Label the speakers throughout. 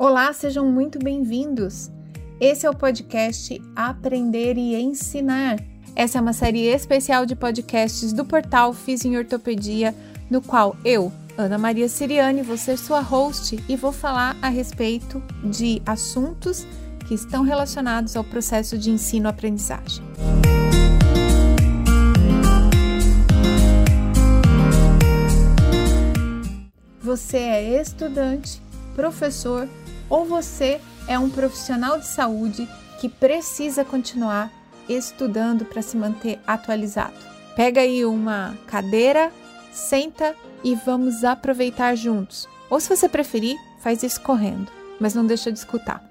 Speaker 1: Olá, sejam muito bem-vindos. Esse é o podcast Aprender e Ensinar. Essa é uma série especial de podcasts do portal Fiz em Ortopedia, no qual eu, Ana Maria Siriane, vou ser sua host e vou falar a respeito de assuntos que estão relacionados ao processo de ensino-aprendizagem. Você é estudante, professor ou você é um profissional de saúde que precisa continuar estudando para se manter atualizado. Pega aí uma cadeira, senta e vamos aproveitar juntos. Ou se você preferir, faz isso correndo, mas não deixa de escutar.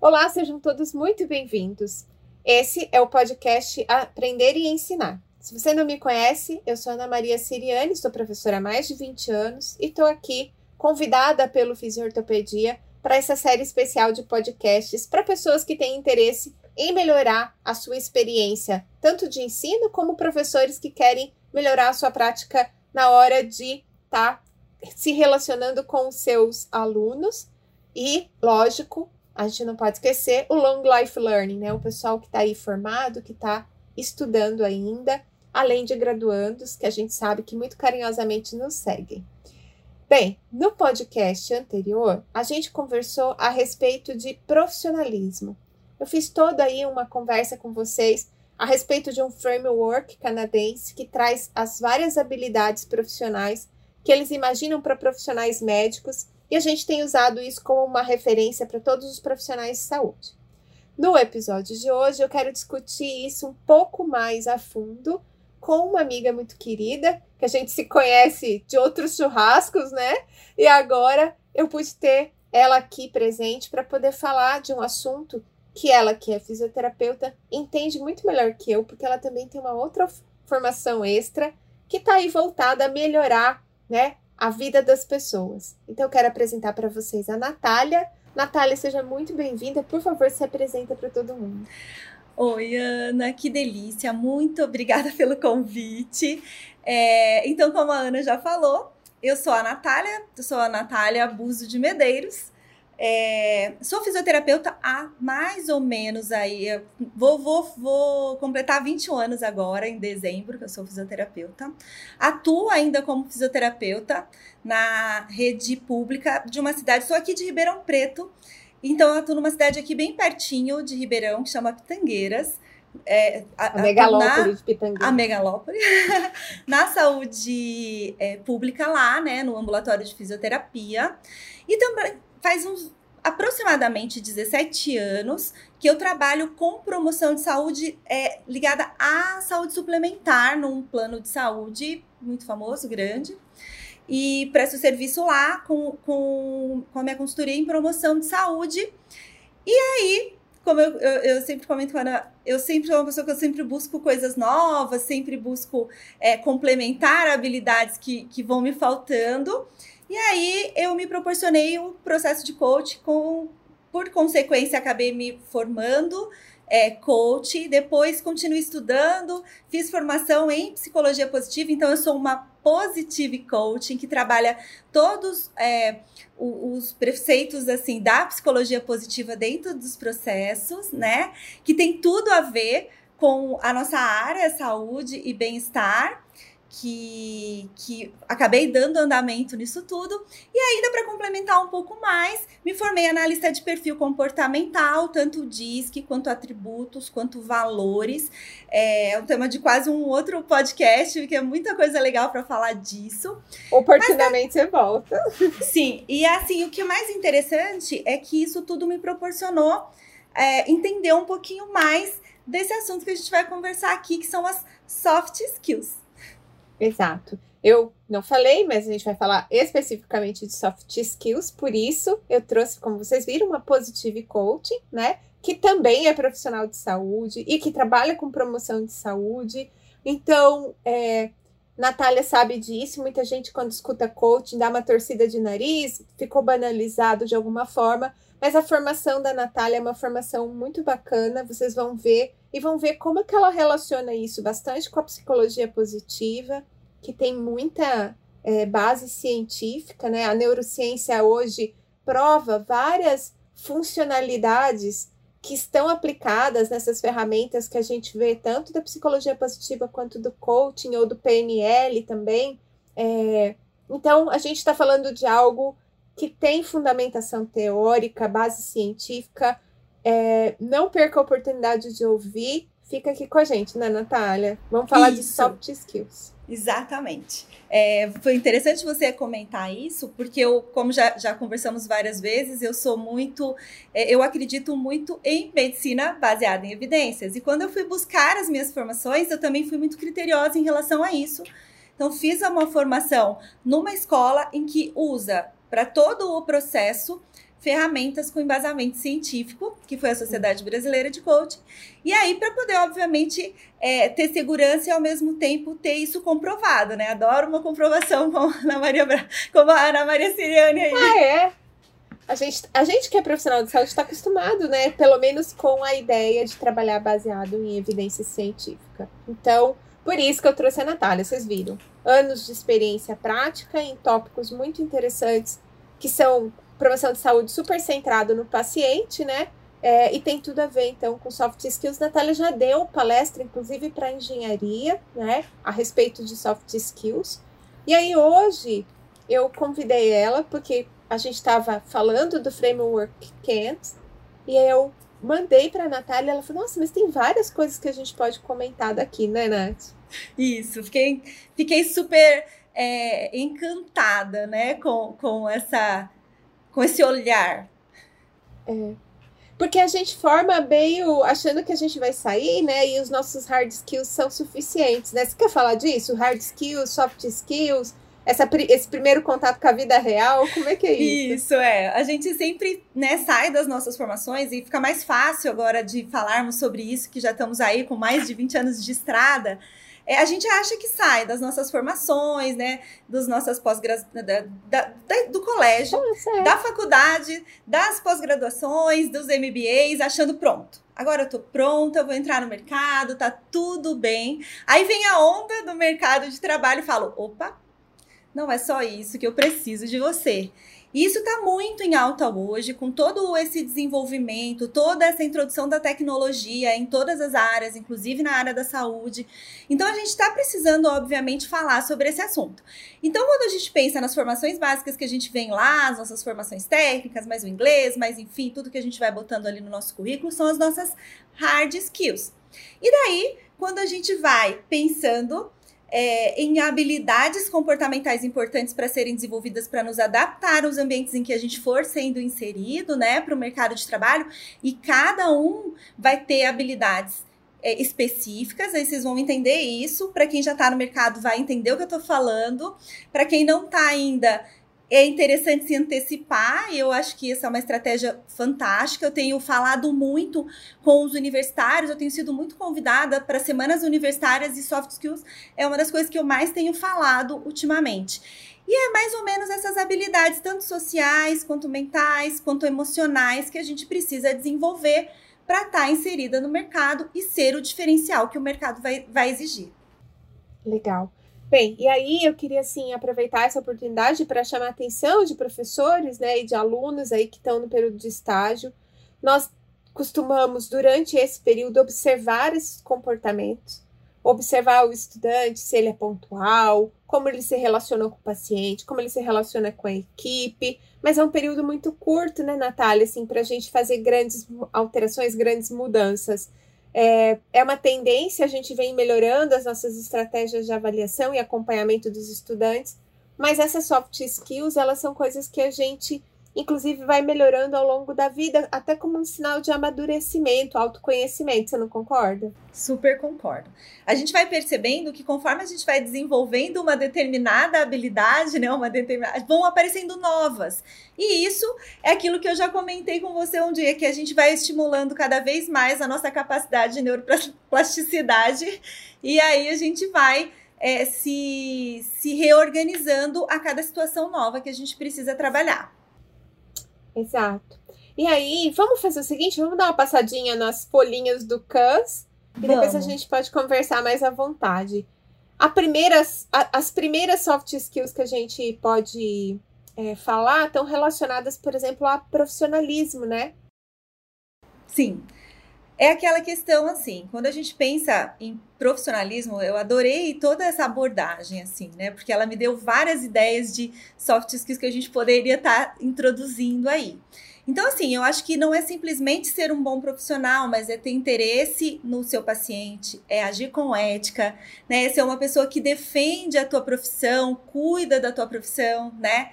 Speaker 1: Olá, sejam todos muito bem-vindos. Esse é o podcast Aprender e Ensinar. Se você não me conhece, eu sou Ana Maria Siriane, sou professora há mais de 20 anos e estou aqui convidada pelo Fisiortopedia para essa série especial de podcasts para pessoas que têm interesse em melhorar a sua experiência, tanto de ensino como professores que querem melhorar a sua prática na hora de estar tá se relacionando com os seus alunos e, lógico, a gente não pode esquecer o long life learning, né? O pessoal que está aí formado, que está estudando ainda além de graduandos, que a gente sabe que muito carinhosamente nos seguem. Bem, no podcast anterior, a gente conversou a respeito de profissionalismo. Eu fiz toda aí uma conversa com vocês a respeito de um framework canadense que traz as várias habilidades profissionais que eles imaginam para profissionais médicos e a gente tem usado isso como uma referência para todos os profissionais de saúde. No episódio de hoje, eu quero discutir isso um pouco mais a fundo com uma amiga muito querida, que a gente se conhece de outros churrascos, né? E agora eu pude ter ela aqui presente para poder falar de um assunto que ela, que é fisioterapeuta, entende muito melhor que eu, porque ela também tem uma outra formação extra que está aí voltada a melhorar, né, a vida das pessoas. Então eu quero apresentar para vocês a Natália. Natália, seja muito bem-vinda. Por favor, se apresenta para todo mundo.
Speaker 2: Oi, Ana, que delícia! Muito obrigada pelo convite. É, então, como a Ana já falou, eu sou a Natália, sou a Natália Abuso de Medeiros. É, sou fisioterapeuta há mais ou menos aí. Vou, vou, vou completar 21 anos agora, em dezembro, que eu sou fisioterapeuta. Atuo ainda como fisioterapeuta na rede pública de uma cidade. Sou aqui de Ribeirão Preto. Então, eu atuo numa cidade aqui bem pertinho de Ribeirão, que chama Pitangueiras.
Speaker 1: É, a, a, megalópole na, de Pitangueiras.
Speaker 2: A megalópole. na saúde é, pública lá, né, no ambulatório de fisioterapia. E também faz uns aproximadamente 17 anos que eu trabalho com promoção de saúde é, ligada à saúde suplementar, num plano de saúde muito famoso, grande e presto serviço lá com, com, com a minha consultoria em promoção de saúde. E aí, como eu, eu, eu sempre comento, Ana, eu sempre sou uma pessoa que eu sempre busco coisas novas, sempre busco é, complementar habilidades que, que vão me faltando. E aí eu me proporcionei o um processo de coach, com, por consequência, acabei me formando é, coach, depois continuei estudando, fiz formação em psicologia positiva, então eu sou uma positive coaching que trabalha todos é, os preceitos assim da psicologia positiva dentro dos processos, né? Que tem tudo a ver com a nossa área saúde e bem-estar que, que acabei dando andamento nisso tudo. E ainda para complementar um pouco mais, me formei analista de perfil comportamental, tanto DISC quanto atributos, quanto valores. É um tema de quase um outro podcast, que é muita coisa legal para falar disso.
Speaker 1: Oportunamente Mas, você volta.
Speaker 2: Sim, e assim, o que é mais interessante é que isso tudo me proporcionou é, entender um pouquinho mais desse assunto que a gente vai conversar aqui, que são as soft skills.
Speaker 1: Exato. Eu não falei, mas a gente vai falar especificamente de soft skills, por isso eu trouxe, como vocês viram, uma positive coaching, né? Que também é profissional de saúde e que trabalha com promoção de saúde. Então, é, Natália sabe disso. Muita gente, quando escuta coaching, dá uma torcida de nariz, ficou banalizado de alguma forma. Mas a formação da Natália é uma formação muito bacana, vocês vão ver e vão ver como que ela relaciona isso bastante com a psicologia positiva, que tem muita é, base científica, né? A neurociência hoje prova várias funcionalidades que estão aplicadas nessas ferramentas que a gente vê tanto da psicologia positiva quanto do coaching ou do PNL também. É, então, a gente está falando de algo que tem fundamentação teórica, base científica. É, não perca a oportunidade de ouvir. Fica aqui com a gente, né, Natália? Vamos falar Isso. de soft skills.
Speaker 2: Exatamente. É, foi interessante você comentar isso, porque eu, como já, já conversamos várias vezes, eu sou muito, é, eu acredito muito em medicina baseada em evidências. E quando eu fui buscar as minhas formações, eu também fui muito criteriosa em relação a isso. Então, fiz uma formação numa escola em que usa para todo o processo ferramentas com embasamento científico, que foi a Sociedade Brasileira de Coaching, e aí para poder, obviamente, é, ter segurança e ao mesmo tempo ter isso comprovado, né? Adoro uma comprovação como a Ana Maria, como a Ana Maria Siriane aí.
Speaker 1: Ah, é? A gente, a gente que é profissional de saúde está acostumado, né? Pelo menos com a ideia de trabalhar baseado em evidência científica. Então, por isso que eu trouxe a Natália, vocês viram. Anos de experiência prática em tópicos muito interessantes, que são promoção de saúde super centrado no paciente, né? É, e tem tudo a ver, então, com soft skills. Natália já deu palestra, inclusive, para engenharia, né? A respeito de soft skills. E aí, hoje, eu convidei ela, porque a gente estava falando do framework Kent, e eu mandei para a Natália, ela falou, nossa, mas tem várias coisas que a gente pode comentar daqui, né, Nath?
Speaker 2: Isso, fiquei, fiquei super é, encantada, né, com, com essa com esse olhar.
Speaker 1: É. Porque a gente forma meio achando que a gente vai sair, né? E os nossos hard skills são suficientes, né? Você quer falar disso? Hard skills, soft skills, essa, esse primeiro contato com a vida real, como é que é
Speaker 2: isso? Isso, é. A gente sempre né, sai das nossas formações e fica mais fácil agora de falarmos sobre isso, que já estamos aí com mais de 20 anos de estrada é, a gente acha que sai das nossas formações, né? Dos nossas pós-graduações, do colégio, da faculdade, das pós-graduações, dos MBAs, achando pronto. Agora eu tô pronta, eu vou entrar no mercado, tá tudo bem. Aí vem a onda do mercado de trabalho e falo: opa, não é só isso que eu preciso de você. E isso está muito em alta hoje, com todo esse desenvolvimento, toda essa introdução da tecnologia em todas as áreas, inclusive na área da saúde. Então, a gente está precisando, obviamente, falar sobre esse assunto. Então, quando a gente pensa nas formações básicas que a gente vem lá, as nossas formações técnicas, mais o inglês, mais enfim, tudo que a gente vai botando ali no nosso currículo, são as nossas hard skills. E daí, quando a gente vai pensando é, em habilidades comportamentais importantes para serem desenvolvidas para nos adaptar aos ambientes em que a gente for sendo inserido, né, para o mercado de trabalho, e cada um vai ter habilidades é, específicas, aí vocês vão entender isso. Para quem já está no mercado, vai entender o que eu estou falando. Para quem não está ainda, é interessante se antecipar, eu acho que essa é uma estratégia fantástica. Eu tenho falado muito com os universitários, eu tenho sido muito convidada para semanas universitárias e soft skills é uma das coisas que eu mais tenho falado ultimamente. E é mais ou menos essas habilidades, tanto sociais, quanto mentais, quanto emocionais, que a gente precisa desenvolver para estar tá inserida no mercado e ser o diferencial que o mercado vai, vai exigir.
Speaker 1: Legal. Bem, e aí eu queria assim aproveitar essa oportunidade para chamar a atenção de professores, né, e de alunos aí que estão no período de estágio. Nós costumamos durante esse período observar esses comportamentos, observar o estudante, se ele é pontual, como ele se relaciona com o paciente, como ele se relaciona com a equipe. Mas é um período muito curto, né, Natália, assim, para a gente fazer grandes alterações, grandes mudanças. É, é uma tendência, a gente vem melhorando as nossas estratégias de avaliação e acompanhamento dos estudantes, mas essas soft skills, elas são coisas que a gente inclusive vai melhorando ao longo da vida, até como um sinal de amadurecimento, autoconhecimento, você não concorda?
Speaker 2: Super concordo. A gente vai percebendo que conforme a gente vai desenvolvendo uma determinada habilidade, né, uma determinada, vão aparecendo novas. E isso é aquilo que eu já comentei com você um dia, que a gente vai estimulando cada vez mais a nossa capacidade de neuroplasticidade, e aí a gente vai é, se, se reorganizando a cada situação nova que a gente precisa trabalhar.
Speaker 1: Exato. E aí, vamos fazer o seguinte: vamos dar uma passadinha nas folhinhas do CAS e depois a gente pode conversar mais à vontade. a primeiras, a, as primeiras soft skills que a gente pode é, falar estão relacionadas, por exemplo, a profissionalismo, né?
Speaker 2: Sim. É aquela questão assim, quando a gente pensa em profissionalismo, eu adorei toda essa abordagem, assim, né? Porque ela me deu várias ideias de soft skills que a gente poderia estar tá introduzindo aí. Então, assim, eu acho que não é simplesmente ser um bom profissional, mas é ter interesse no seu paciente, é agir com ética, né? Ser uma pessoa que defende a tua profissão, cuida da tua profissão, né?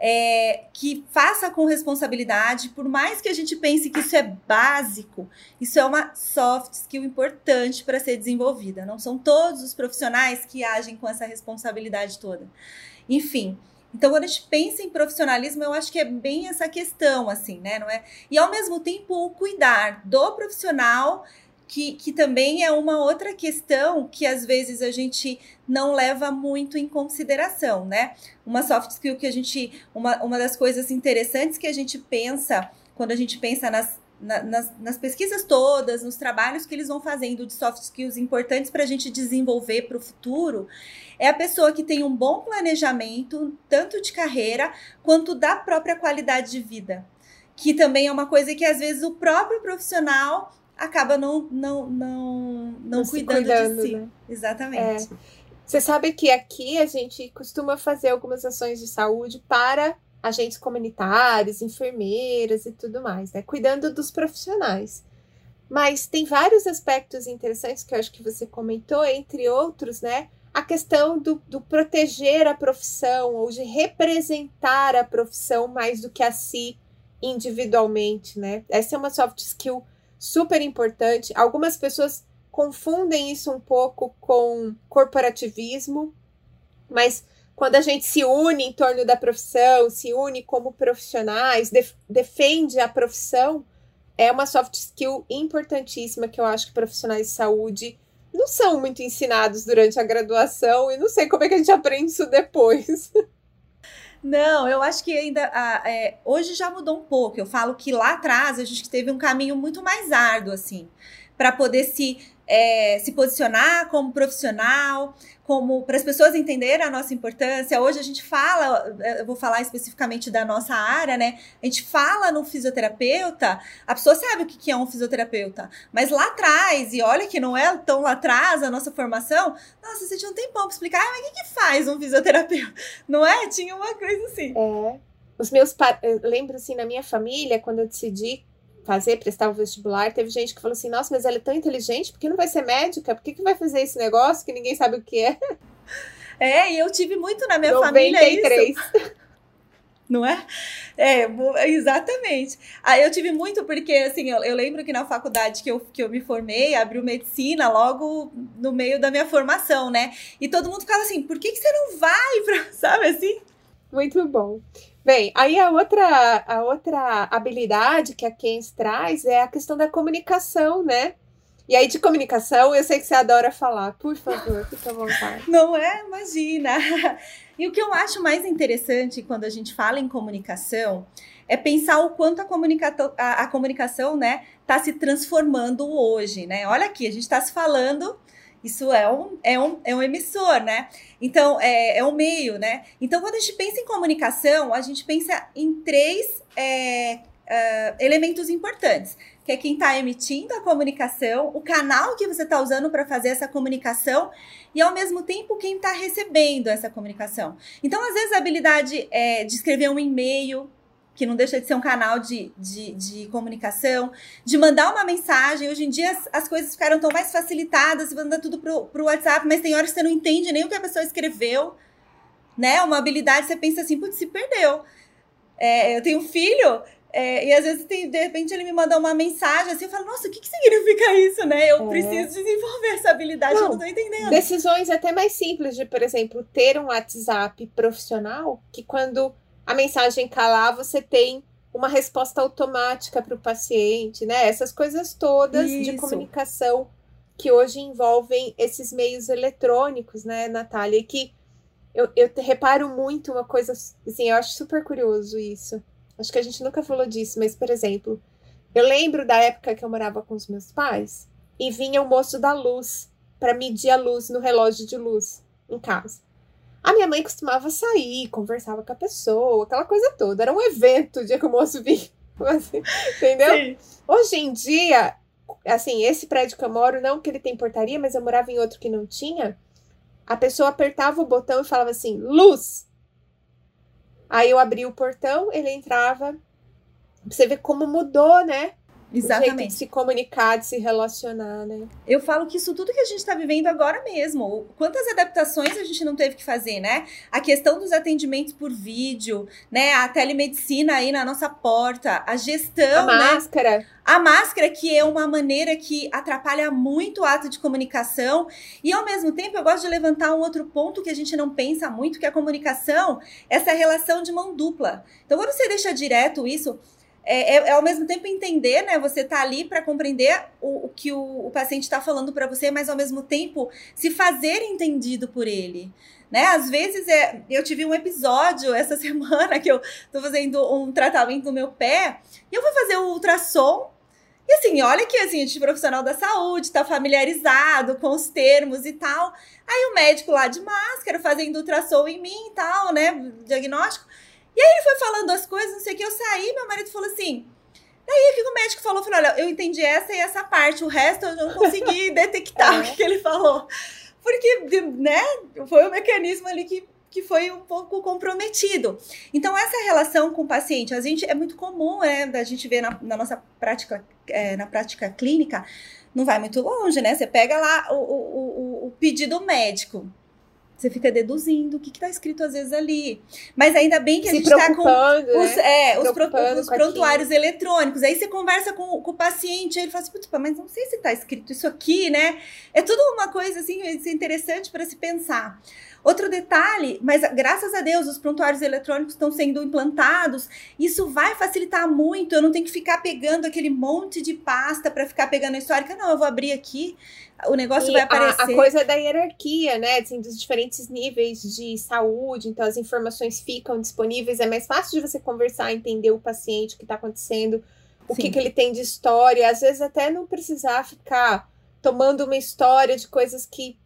Speaker 2: É, que faça com responsabilidade, por mais que a gente pense que isso é básico, isso é uma soft skill importante para ser desenvolvida. Não são todos os profissionais que agem com essa responsabilidade toda. Enfim, então, quando a gente pensa em profissionalismo, eu acho que é bem essa questão, assim, né? Não é? E ao mesmo tempo, o cuidar do profissional, que, que também é uma outra questão que às vezes a gente não leva muito em consideração, né? Uma soft skill que a gente. Uma, uma das coisas interessantes que a gente pensa quando a gente pensa nas na, nas, nas, pesquisas todas, nos trabalhos que eles vão fazendo de soft skills importantes para a gente desenvolver para o futuro, é a pessoa que tem um bom planejamento, tanto de carreira quanto da própria qualidade de vida. Que também é uma coisa que às vezes o próprio profissional acaba não, não, não, não, cuidando, cuidando, de si. Né? Exatamente.
Speaker 1: É. Você sabe que aqui a gente costuma fazer algumas ações de saúde para agentes comunitários, enfermeiras e tudo mais, né? Cuidando dos profissionais. Mas tem vários aspectos interessantes que eu acho que você comentou, entre outros, né? A questão do, do proteger a profissão ou de representar a profissão mais do que a si individualmente, né? Essa é uma soft skill super importante. Algumas pessoas confundem isso um pouco com corporativismo, mas quando a gente se une em torno da profissão, se une como profissionais, def defende a profissão, é uma soft skill importantíssima que eu acho que profissionais de saúde não são muito ensinados durante a graduação e não sei como é que a gente aprende isso depois.
Speaker 2: Não, eu acho que ainda é, hoje já mudou um pouco. Eu falo que lá atrás a gente teve um caminho muito mais árduo assim para poder se é, se posicionar como profissional, como para as pessoas entenderem a nossa importância. Hoje a gente fala, eu vou falar especificamente da nossa área, né? A gente fala no fisioterapeuta, a pessoa sabe o que é um fisioterapeuta, mas lá atrás, e olha que não é tão lá atrás a nossa formação, nossa, você tinha um tempão para explicar, ah, mas o que, que faz um fisioterapeuta? Não é? Tinha uma coisa assim.
Speaker 1: É. Os meus, eu lembro assim, na minha família, quando eu decidi fazer, prestar o vestibular, teve gente que falou assim: nossa, mas ela é tão inteligente, por que não vai ser médica? Por que, que vai fazer esse negócio que ninguém sabe o que é?
Speaker 2: É, e eu tive muito na minha 93. família isso. Não é? É, exatamente. Aí eu tive muito porque, assim, eu, eu, lembro que na faculdade que eu, que eu me formei, abriu medicina logo no meio da minha formação, né? E todo mundo ficava assim, por que, que você não vai pra, sabe assim?
Speaker 1: Muito bom. Bem, aí a outra, a outra habilidade que a Keynes traz é a questão da comunicação, né? E aí, de comunicação, eu sei que você adora falar. Por favor, fica à vontade.
Speaker 2: Não é? Imagina! E o que eu acho mais interessante quando a gente fala em comunicação é pensar o quanto a, comunica a, a comunicação, né, está se transformando hoje, né? Olha aqui, a gente está se falando isso é um, é um, é um emissor, né? Então, é, é um meio, né? Então, quando a gente pensa em comunicação, a gente pensa em três é, uh, elementos importantes, que é quem está emitindo a comunicação, o canal que você está usando para fazer essa comunicação e, ao mesmo tempo, quem está recebendo essa comunicação. Então, às vezes, a habilidade é de escrever um e-mail, que não deixa de ser um canal de, de, de comunicação, de mandar uma mensagem. Hoje em dia as, as coisas ficaram tão mais facilitadas, você manda tudo pro, pro WhatsApp, mas tem horas que você não entende nem o que a pessoa escreveu, né? Uma habilidade, você pensa assim, putz, se perdeu. É, eu tenho um filho, é, e às vezes, tem, de repente, ele me manda uma mensagem assim, eu falo, nossa, o que, que significa isso, né? Eu é. preciso desenvolver essa habilidade, não, eu não tô entendendo.
Speaker 1: Decisões até mais simples de, por exemplo, ter um WhatsApp profissional, que quando a mensagem calar, você tem uma resposta automática para o paciente, né? Essas coisas todas Isso. de comunicação que hoje envolvem esses meios eletrônicos, né, Natália? E que eu, eu reparo muito uma coisa, assim, eu acho super curioso isso. Acho que a gente nunca falou disso, mas, por exemplo, eu lembro da época que eu morava com os meus pais e vinha o moço da luz para medir a luz no relógio de luz. em casa. A minha mãe costumava sair, conversava com a pessoa, aquela coisa toda. Era um evento o dia que o moço vinha. Assim, entendeu? Sim. Hoje em dia, assim, esse prédio que eu moro, não que ele tem portaria, mas eu morava em outro que não tinha. A pessoa apertava o botão e falava assim: luz. Aí eu abria o portão, ele entrava. Pra você ver como mudou, né?
Speaker 2: Exatamente.
Speaker 1: O jeito de se comunicar, de se relacionar, né?
Speaker 2: Eu falo que isso tudo que a gente está vivendo agora mesmo. Quantas adaptações a gente não teve que fazer, né? A questão dos atendimentos por vídeo, né? A telemedicina aí na nossa porta, a gestão,
Speaker 1: a né? máscara.
Speaker 2: A máscara, que é uma maneira que atrapalha muito o ato de comunicação. E ao mesmo tempo, eu gosto de levantar um outro ponto que a gente não pensa muito, que é a comunicação, essa relação de mão dupla. Então, quando você deixa direto isso, é, é, é, ao mesmo tempo entender, né? Você tá ali para compreender o, o, que o, o paciente está falando para você, mas ao mesmo tempo se fazer entendido por ele. Né? Às vezes é, eu tive um episódio essa semana que eu tô fazendo um tratamento no meu pé e eu vou fazer o ultrassom. E assim, olha que assim, a gente profissional da saúde, tá familiarizado com os termos e tal. Aí o médico lá de máscara fazendo ultrassom em mim e tal, né? Diagnóstico. E aí ele foi falando as coisas, não sei o que, eu saí, meu marido falou assim. Daí o que o médico falou? Falei, olha, eu entendi essa e essa parte, o resto eu não consegui detectar é. o que ele falou. Porque, né, foi um mecanismo ali que, que foi um pouco comprometido. Então, essa relação com o paciente, a gente é muito comum, né, da gente ver na, na nossa prática, é, na prática clínica, não vai muito longe, né? Você pega lá o, o, o pedido médico. Você fica deduzindo o que está escrito às vezes ali. Mas ainda bem que a
Speaker 1: Se
Speaker 2: gente está com
Speaker 1: os,
Speaker 2: né? é, os, pro, os prontuários eletrônicos. Aí você conversa com, com o paciente, aí ele fala assim, mas não sei se está escrito isso aqui, né? É tudo uma coisa assim interessante para se pensar. Outro detalhe, mas graças a Deus os prontuários eletrônicos estão sendo implantados. Isso vai facilitar muito. Eu não tenho que ficar pegando aquele monte de pasta para ficar pegando a histórica. Não, eu vou abrir aqui, o negócio e vai aparecer.
Speaker 1: A, a coisa da hierarquia, né? Assim, dos diferentes níveis de saúde, então as informações ficam disponíveis. É mais fácil de você conversar, entender o paciente, o que está acontecendo, o que, que ele tem de história. Às vezes até não precisar ficar tomando uma história de coisas que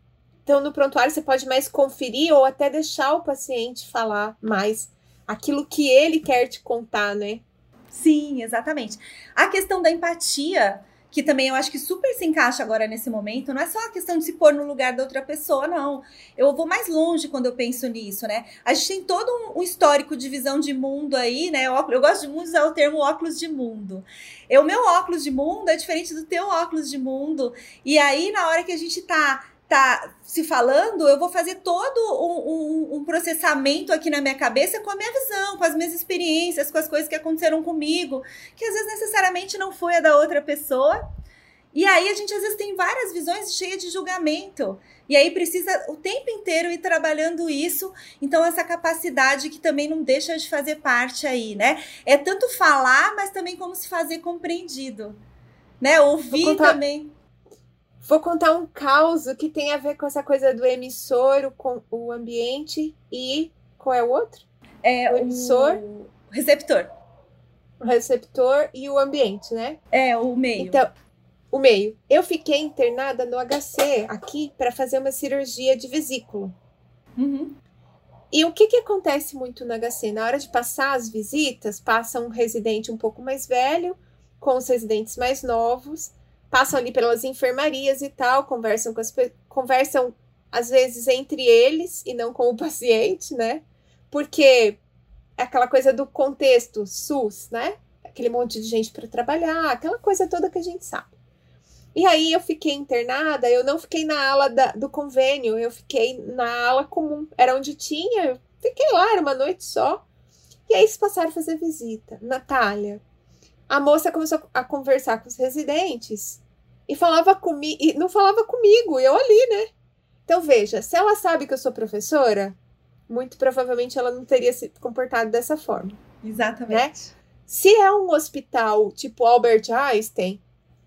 Speaker 1: então, no prontuário, você pode mais conferir ou até deixar o paciente falar mais aquilo que ele quer te contar, né?
Speaker 2: Sim, exatamente. A questão da empatia, que também eu acho que super se encaixa agora nesse momento, não é só a questão de se pôr no lugar da outra pessoa, não. Eu vou mais longe quando eu penso nisso, né? A gente tem todo um histórico de visão de mundo aí, né? Eu, gosto de muito usar o termo óculos de mundo. O meu óculos de mundo é diferente do teu óculos de mundo. E aí, na hora que a gente tá tá se falando, eu vou fazer todo um, um, um, processamento aqui na minha cabeça com a minha visão, com as minhas experiências, com as coisas que aconteceram comigo, que às vezes necessariamente não foi a da outra pessoa. E aí a gente às vezes tem várias visões cheias de julgamento. E aí precisa o tempo inteiro ir trabalhando isso. Então, essa capacidade que também não deixa de fazer parte aí, né? É tanto falar, mas também como se fazer compreendido. Né? Ouvir contar... também.
Speaker 1: Vou contar um caos que tem a ver com essa coisa do emissor, com o ambiente e qual é o outro?
Speaker 2: É o emissor, o receptor.
Speaker 1: O receptor e o ambiente, né?
Speaker 2: É, o meio.
Speaker 1: Então, o meio. Eu fiquei internada no HC aqui para fazer uma cirurgia de vesículo.
Speaker 2: Uhum.
Speaker 1: E o que, que acontece muito no HC? Na hora de passar as visitas, passa um residente um pouco mais velho com os residentes mais novos passam ali pelas enfermarias e tal, conversam com as conversam às vezes entre eles e não com o paciente, né? Porque é aquela coisa do contexto SUS, né? Aquele monte de gente para trabalhar, aquela coisa toda que a gente sabe. E aí eu fiquei internada, eu não fiquei na ala da, do convênio, eu fiquei na ala comum. Era onde tinha, eu fiquei lá, era uma noite só. E aí eles passaram a fazer visita. Natália, a moça começou a conversar com os residentes e falava comigo, e não falava comigo, eu ali, né? Então veja, se ela sabe que eu sou professora, muito provavelmente ela não teria se comportado dessa forma.
Speaker 2: Exatamente.
Speaker 1: Né? Se é um hospital tipo Albert Einstein,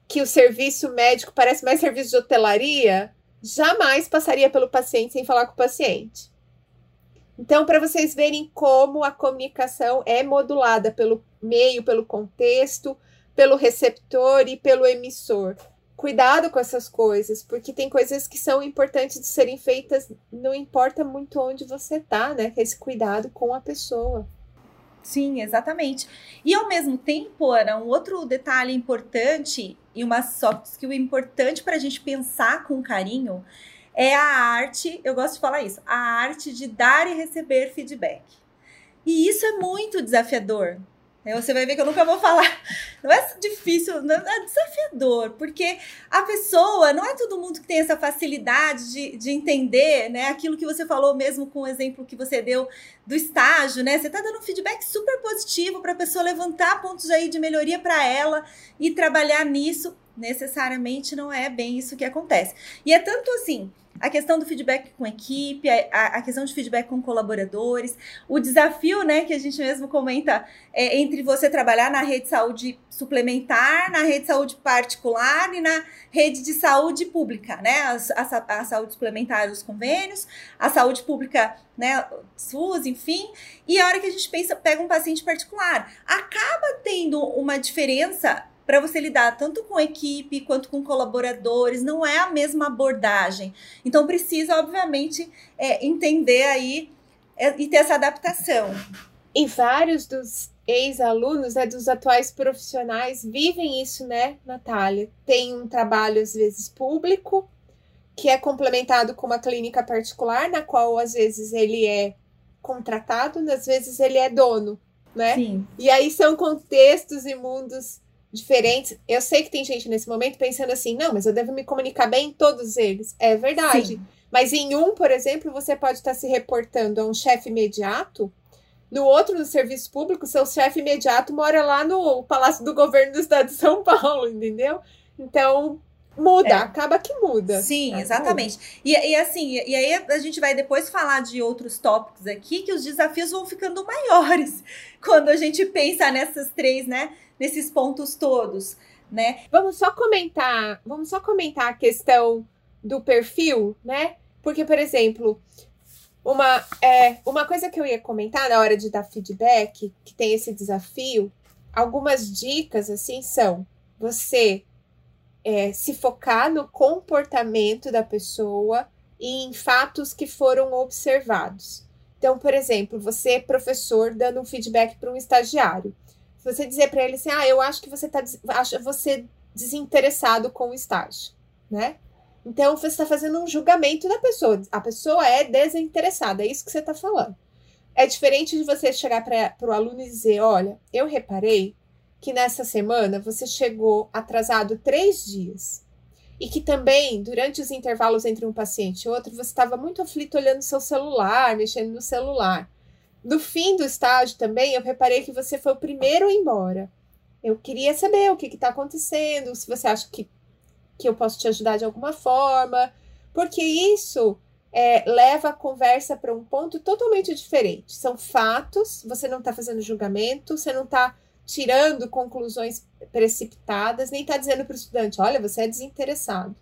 Speaker 1: que o serviço médico parece mais serviço de hotelaria, jamais passaria pelo paciente sem falar com o paciente. Então, para vocês verem como a comunicação é modulada pelo meio, pelo contexto, pelo receptor e pelo emissor cuidado com essas coisas, porque tem coisas que são importantes de serem feitas, não importa muito onde você tá, né? Esse cuidado com a pessoa.
Speaker 2: Sim, exatamente. E ao mesmo tempo, Ana, um outro detalhe importante e uma soft skill importante para a gente pensar com carinho é a arte, eu gosto de falar isso, a arte de dar e receber feedback. E isso é muito desafiador, Aí você vai ver que eu nunca vou falar. Não é difícil, não é desafiador, porque a pessoa, não é todo mundo que tem essa facilidade de, de entender, né? Aquilo que você falou mesmo com o exemplo que você deu do estágio, né? Você está dando um feedback super positivo para a pessoa levantar pontos aí de melhoria para ela e trabalhar nisso. Necessariamente não é bem isso que acontece. E é tanto assim a questão do feedback com equipe, a, a, questão de feedback com colaboradores, o desafio, né, que a gente mesmo comenta é, entre você trabalhar na rede de saúde suplementar, na rede de saúde particular e na rede de saúde pública, né, a, a, a saúde suplementar, os convênios, a saúde pública, né, SUS, enfim, e a hora que a gente pensa, pega um paciente particular, acaba tendo uma diferença para você lidar tanto com equipe quanto com colaboradores, não é a mesma abordagem. Então precisa, obviamente, é, entender aí é, e ter essa adaptação.
Speaker 1: E vários dos ex-alunos, né, dos atuais profissionais, vivem isso, né, Natália? Tem um trabalho, às vezes, público, que é complementado com uma clínica particular, na qual, às vezes, ele é contratado, às vezes, ele é dono, né? Sim. E aí são contextos e mundos diferentes. Eu sei que tem gente nesse momento pensando assim, não, mas eu devo me comunicar bem em todos eles. É verdade. Sim. Mas em um, por exemplo, você pode estar se reportando a um chefe imediato. No outro, no serviço público, seu chefe imediato mora lá no Palácio do Governo do Estado de São Paulo, entendeu? Então, muda, é. acaba que muda.
Speaker 2: Sim, exatamente. E, e, assim, e aí a gente vai depois falar de outros tópicos aqui que os desafios vão ficando maiores quando a gente pensa nessas três, né? Nesses pontos todos, né?
Speaker 1: Vamos só comentar, vamos só comentar a questão do perfil, né? Porque, por exemplo, uma, é, uma coisa que eu ia comentar na hora de dar feedback, que tem esse desafio, algumas dicas assim são você é, se focar no comportamento da pessoa e em fatos que foram observados. Então, por exemplo, você é professor dando um feedback para um estagiário você dizer para ele assim, ah, eu acho que você tá acha você desinteressado com o estágio, né? Então você está fazendo um julgamento da pessoa. A pessoa é desinteressada, é isso que você está falando. É diferente de você chegar para o aluno e dizer: olha, eu reparei que nessa semana você chegou atrasado três dias. E que também, durante os intervalos entre um paciente e outro, você estava muito aflito olhando seu celular, mexendo no celular. No fim do estágio também, eu reparei que você foi o primeiro embora. Eu queria saber o que está acontecendo, se você acha que, que eu posso te ajudar de alguma forma, porque isso é, leva a conversa para um ponto totalmente diferente. São fatos, você não está fazendo julgamento, você não está tirando conclusões precipitadas, nem está dizendo para o estudante: olha, você é desinteressado.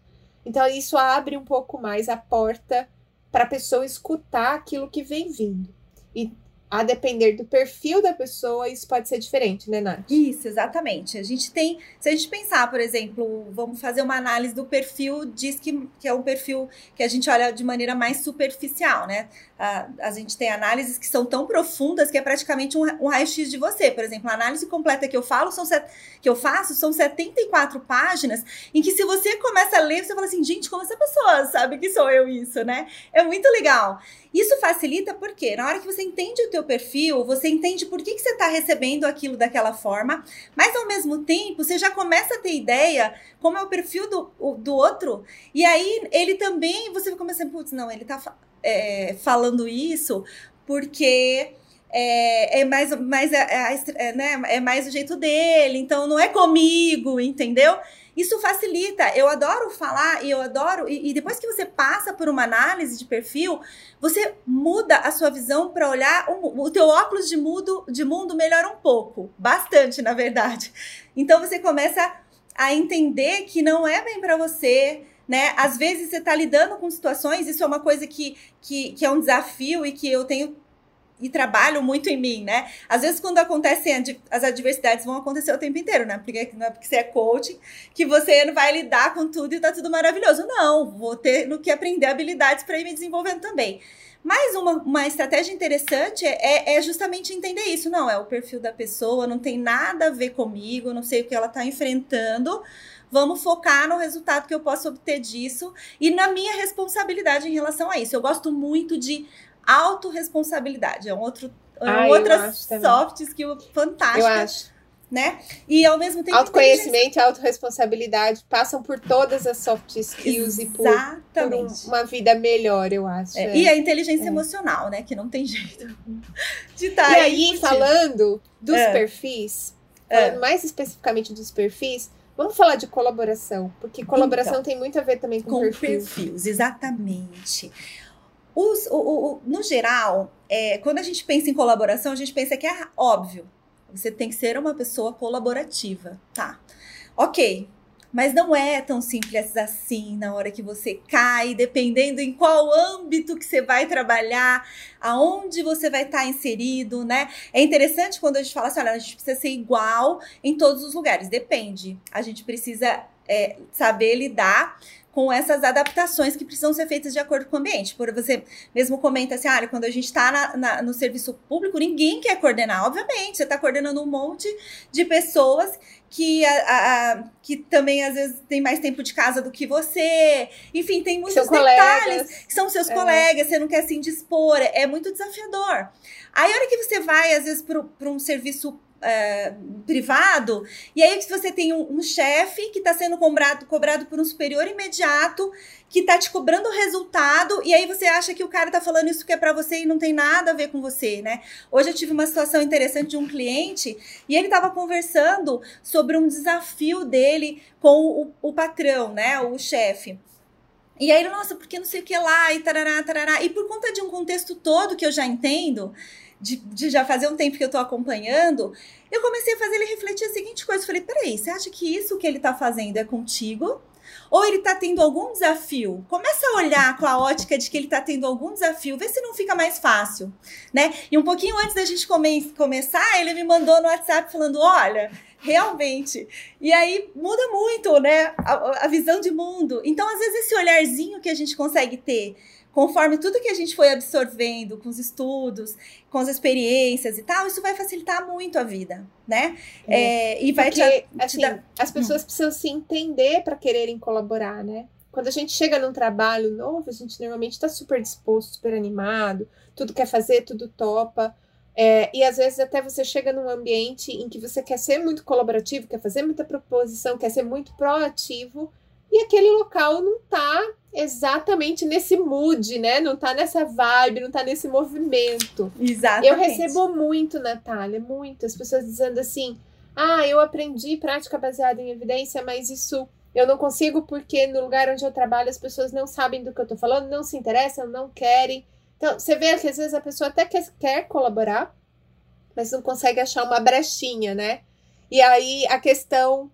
Speaker 1: Então, isso abre um pouco mais a porta para a pessoa escutar aquilo que vem vindo. E a depender do perfil da pessoa, isso pode ser diferente, né, Nath?
Speaker 2: Isso, exatamente. A gente tem, se a gente pensar, por exemplo, vamos fazer uma análise do perfil, diz que, que é um perfil que a gente olha de maneira mais superficial, né? A, a gente tem análises que são tão profundas que é praticamente um, um raio-x de você. Por exemplo, a análise completa que eu falo são set, que eu faço são 74 páginas, em que se você começa a ler, você fala assim, gente, como essa pessoa sabe que sou eu isso, né? É muito legal. Isso facilita porque na hora que você entende o teu perfil, você entende por que, que você está recebendo aquilo daquela forma, mas ao mesmo tempo você já começa a ter ideia como é o perfil do, do outro, e aí ele também, você começa a putz, não, ele está é, falando isso porque é, é mais, mais, é, é, né, é mais o jeito dele, então não é comigo, entendeu? Isso facilita. Eu adoro falar e eu adoro. E, e, depois que você passa por uma análise de perfil, você muda a sua visão para olhar. Um, o teu óculos de mundo, de mundo melhora um pouco. Bastante, na verdade. Então você começa a entender que não é bem para você. Né? Às vezes você está lidando com situações, isso é uma coisa que, que, que é um desafio e que eu tenho e trabalho muito em mim, né? Às vezes, quando acontecem as adversidades, vão acontecer o tempo inteiro, né? Porque não é porque você é coaching que você vai lidar com tudo e tá tudo maravilhoso. Não, vou ter no que aprender habilidades para ir me desenvolvendo também. Mas uma, uma estratégia interessante é, é, justamente entender isso. Não, é o perfil da pessoa, não tem nada a ver comigo, não sei o que ela está enfrentando. Vamos focar no resultado que eu posso obter disso e na minha responsabilidade em relação a isso. Eu gosto muito de autorresponsabilidade. É um outro, é um outras soft skill fantástica. Eu acho. Né? E ao mesmo tempo.
Speaker 1: Autoconhecimento e autorresponsabilidade passam por todas as soft skills Exatamente. e por, por um, uma vida melhor, eu acho.
Speaker 2: É. É. E a inteligência é. emocional, né? Que não tem jeito
Speaker 1: de estar. Tá e aí, aí falando dos é. perfis, falando é. mais especificamente dos perfis, Vamos falar de colaboração, porque colaboração então, tem muito a ver também com, com perfis.
Speaker 2: Exatamente. Os, o, o, no geral, é, quando a gente pensa em colaboração, a gente pensa que é óbvio. Você tem que ser uma pessoa colaborativa, tá? Ok, mas não é tão simples assim na hora que você cai, dependendo em qual âmbito que você vai trabalhar, aonde você vai estar inserido, né? É interessante quando a gente fala assim, olha, a gente precisa ser igual em todos os lugares. Depende. A gente precisa é, saber lidar com essas adaptações que precisam ser feitas de acordo com o ambiente. Por você mesmo comenta assim, ah, quando a gente está no serviço público, ninguém quer coordenar. Obviamente, você está coordenando um monte de pessoas que, a, a, que também às vezes tem mais tempo de casa do que você. Enfim, tem muitos detalhes colegas. que são seus é. colegas, você não quer se indispor, é muito desafiador. Aí, a hora que você vai, às vezes, para um serviço é, privado, e aí você tem um, um chefe que está sendo cobrado, cobrado por um superior imediato, que está te cobrando resultado, e aí você acha que o cara está falando isso que é para você e não tem nada a ver com você, né? Hoje eu tive uma situação interessante de um cliente, e ele estava conversando sobre um desafio dele com o, o patrão, né? O chefe. E aí, nossa, porque não sei o que lá, e tarará, tarará. E por conta de um contexto todo que eu já entendo, de, de, já fazer um tempo que eu tô acompanhando, eu comecei a fazer ele refletir a seguinte coisa. Eu falei, peraí, você acha que isso que ele tá fazendo é contigo? Ou ele tá tendo algum desafio? Começa a olhar com a ótica de que ele tá tendo algum desafio, vê se não fica mais fácil, né? E um pouquinho antes da gente come começar, ele me mandou no WhatsApp falando: olha, realmente. E aí muda muito, né? A, a visão de mundo. Então, às vezes, esse olharzinho que a gente consegue ter conforme tudo que a gente foi absorvendo com os estudos, com as experiências e tal, isso vai facilitar muito a vida, né?
Speaker 1: É, é e vai Porque, te, assim, dar... as pessoas hum. precisam se entender para quererem colaborar, né? Quando a gente chega num trabalho novo, a gente normalmente está super disposto, super animado, tudo quer fazer, tudo topa. É, e às vezes até você chega num ambiente em que você quer ser muito colaborativo, quer fazer muita proposição, quer ser muito proativo, e aquele local não tá exatamente nesse mood, né? Não tá nessa vibe, não tá nesse movimento.
Speaker 2: Exatamente.
Speaker 1: Eu recebo muito, Natália, muito. As pessoas dizendo assim: ah, eu aprendi prática baseada em evidência, mas isso eu não consigo porque no lugar onde eu trabalho as pessoas não sabem do que eu tô falando, não se interessam, não querem. Então, você vê que às vezes a pessoa até quer, quer colaborar, mas não consegue achar uma brechinha, né? E aí a questão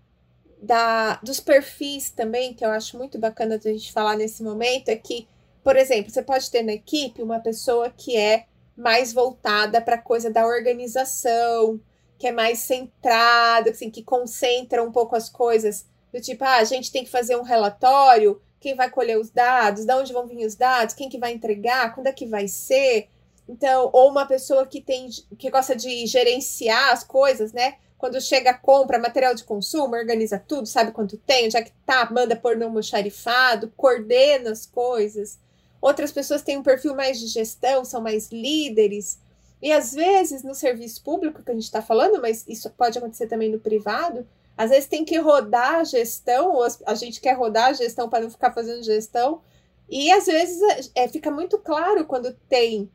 Speaker 1: da, dos perfis também, que eu acho muito bacana a gente falar nesse momento, é que, por exemplo, você pode ter na equipe uma pessoa que é mais voltada para a coisa da organização, que é mais centrada, assim, que concentra um pouco as coisas, do tipo, ah, a gente tem que fazer um relatório, quem vai colher os dados, de onde vão vir os dados, quem que vai entregar, quando é que vai ser. Então, ou uma pessoa que tem que gosta de gerenciar as coisas, né? Quando chega, compra material de consumo, organiza tudo, sabe quanto tem, onde é que tá, manda por no almoxarifado, coordena as coisas. Outras pessoas têm um perfil mais de gestão, são mais líderes. E às vezes, no serviço público que a gente está falando, mas isso pode acontecer também no privado, às vezes tem que rodar a gestão, ou a gente quer rodar a gestão para não ficar fazendo gestão. E às vezes é, fica muito claro quando tem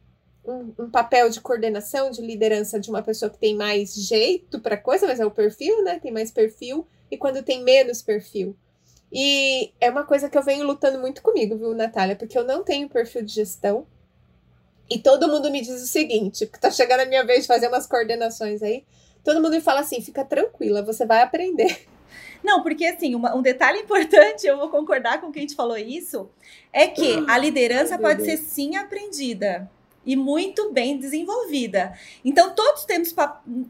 Speaker 1: um, um, papel de coordenação, de liderança de uma pessoa que tem mais jeito para coisa, mas é o perfil, né? Tem mais perfil, e quando tem menos perfil. E é uma coisa que eu venho lutando muito comigo, viu, Natália? Porque eu não tenho perfil de gestão. E todo mundo me diz o seguinte, tá chegando a minha vez de fazer umas coordenações aí. Todo mundo me fala assim: fica tranquila, você vai aprender.
Speaker 2: Não, porque assim, uma, um detalhe importante, eu vou concordar com quem te falou isso, é que a liderança pode ser sim aprendida e muito bem desenvolvida. Então, todos temos,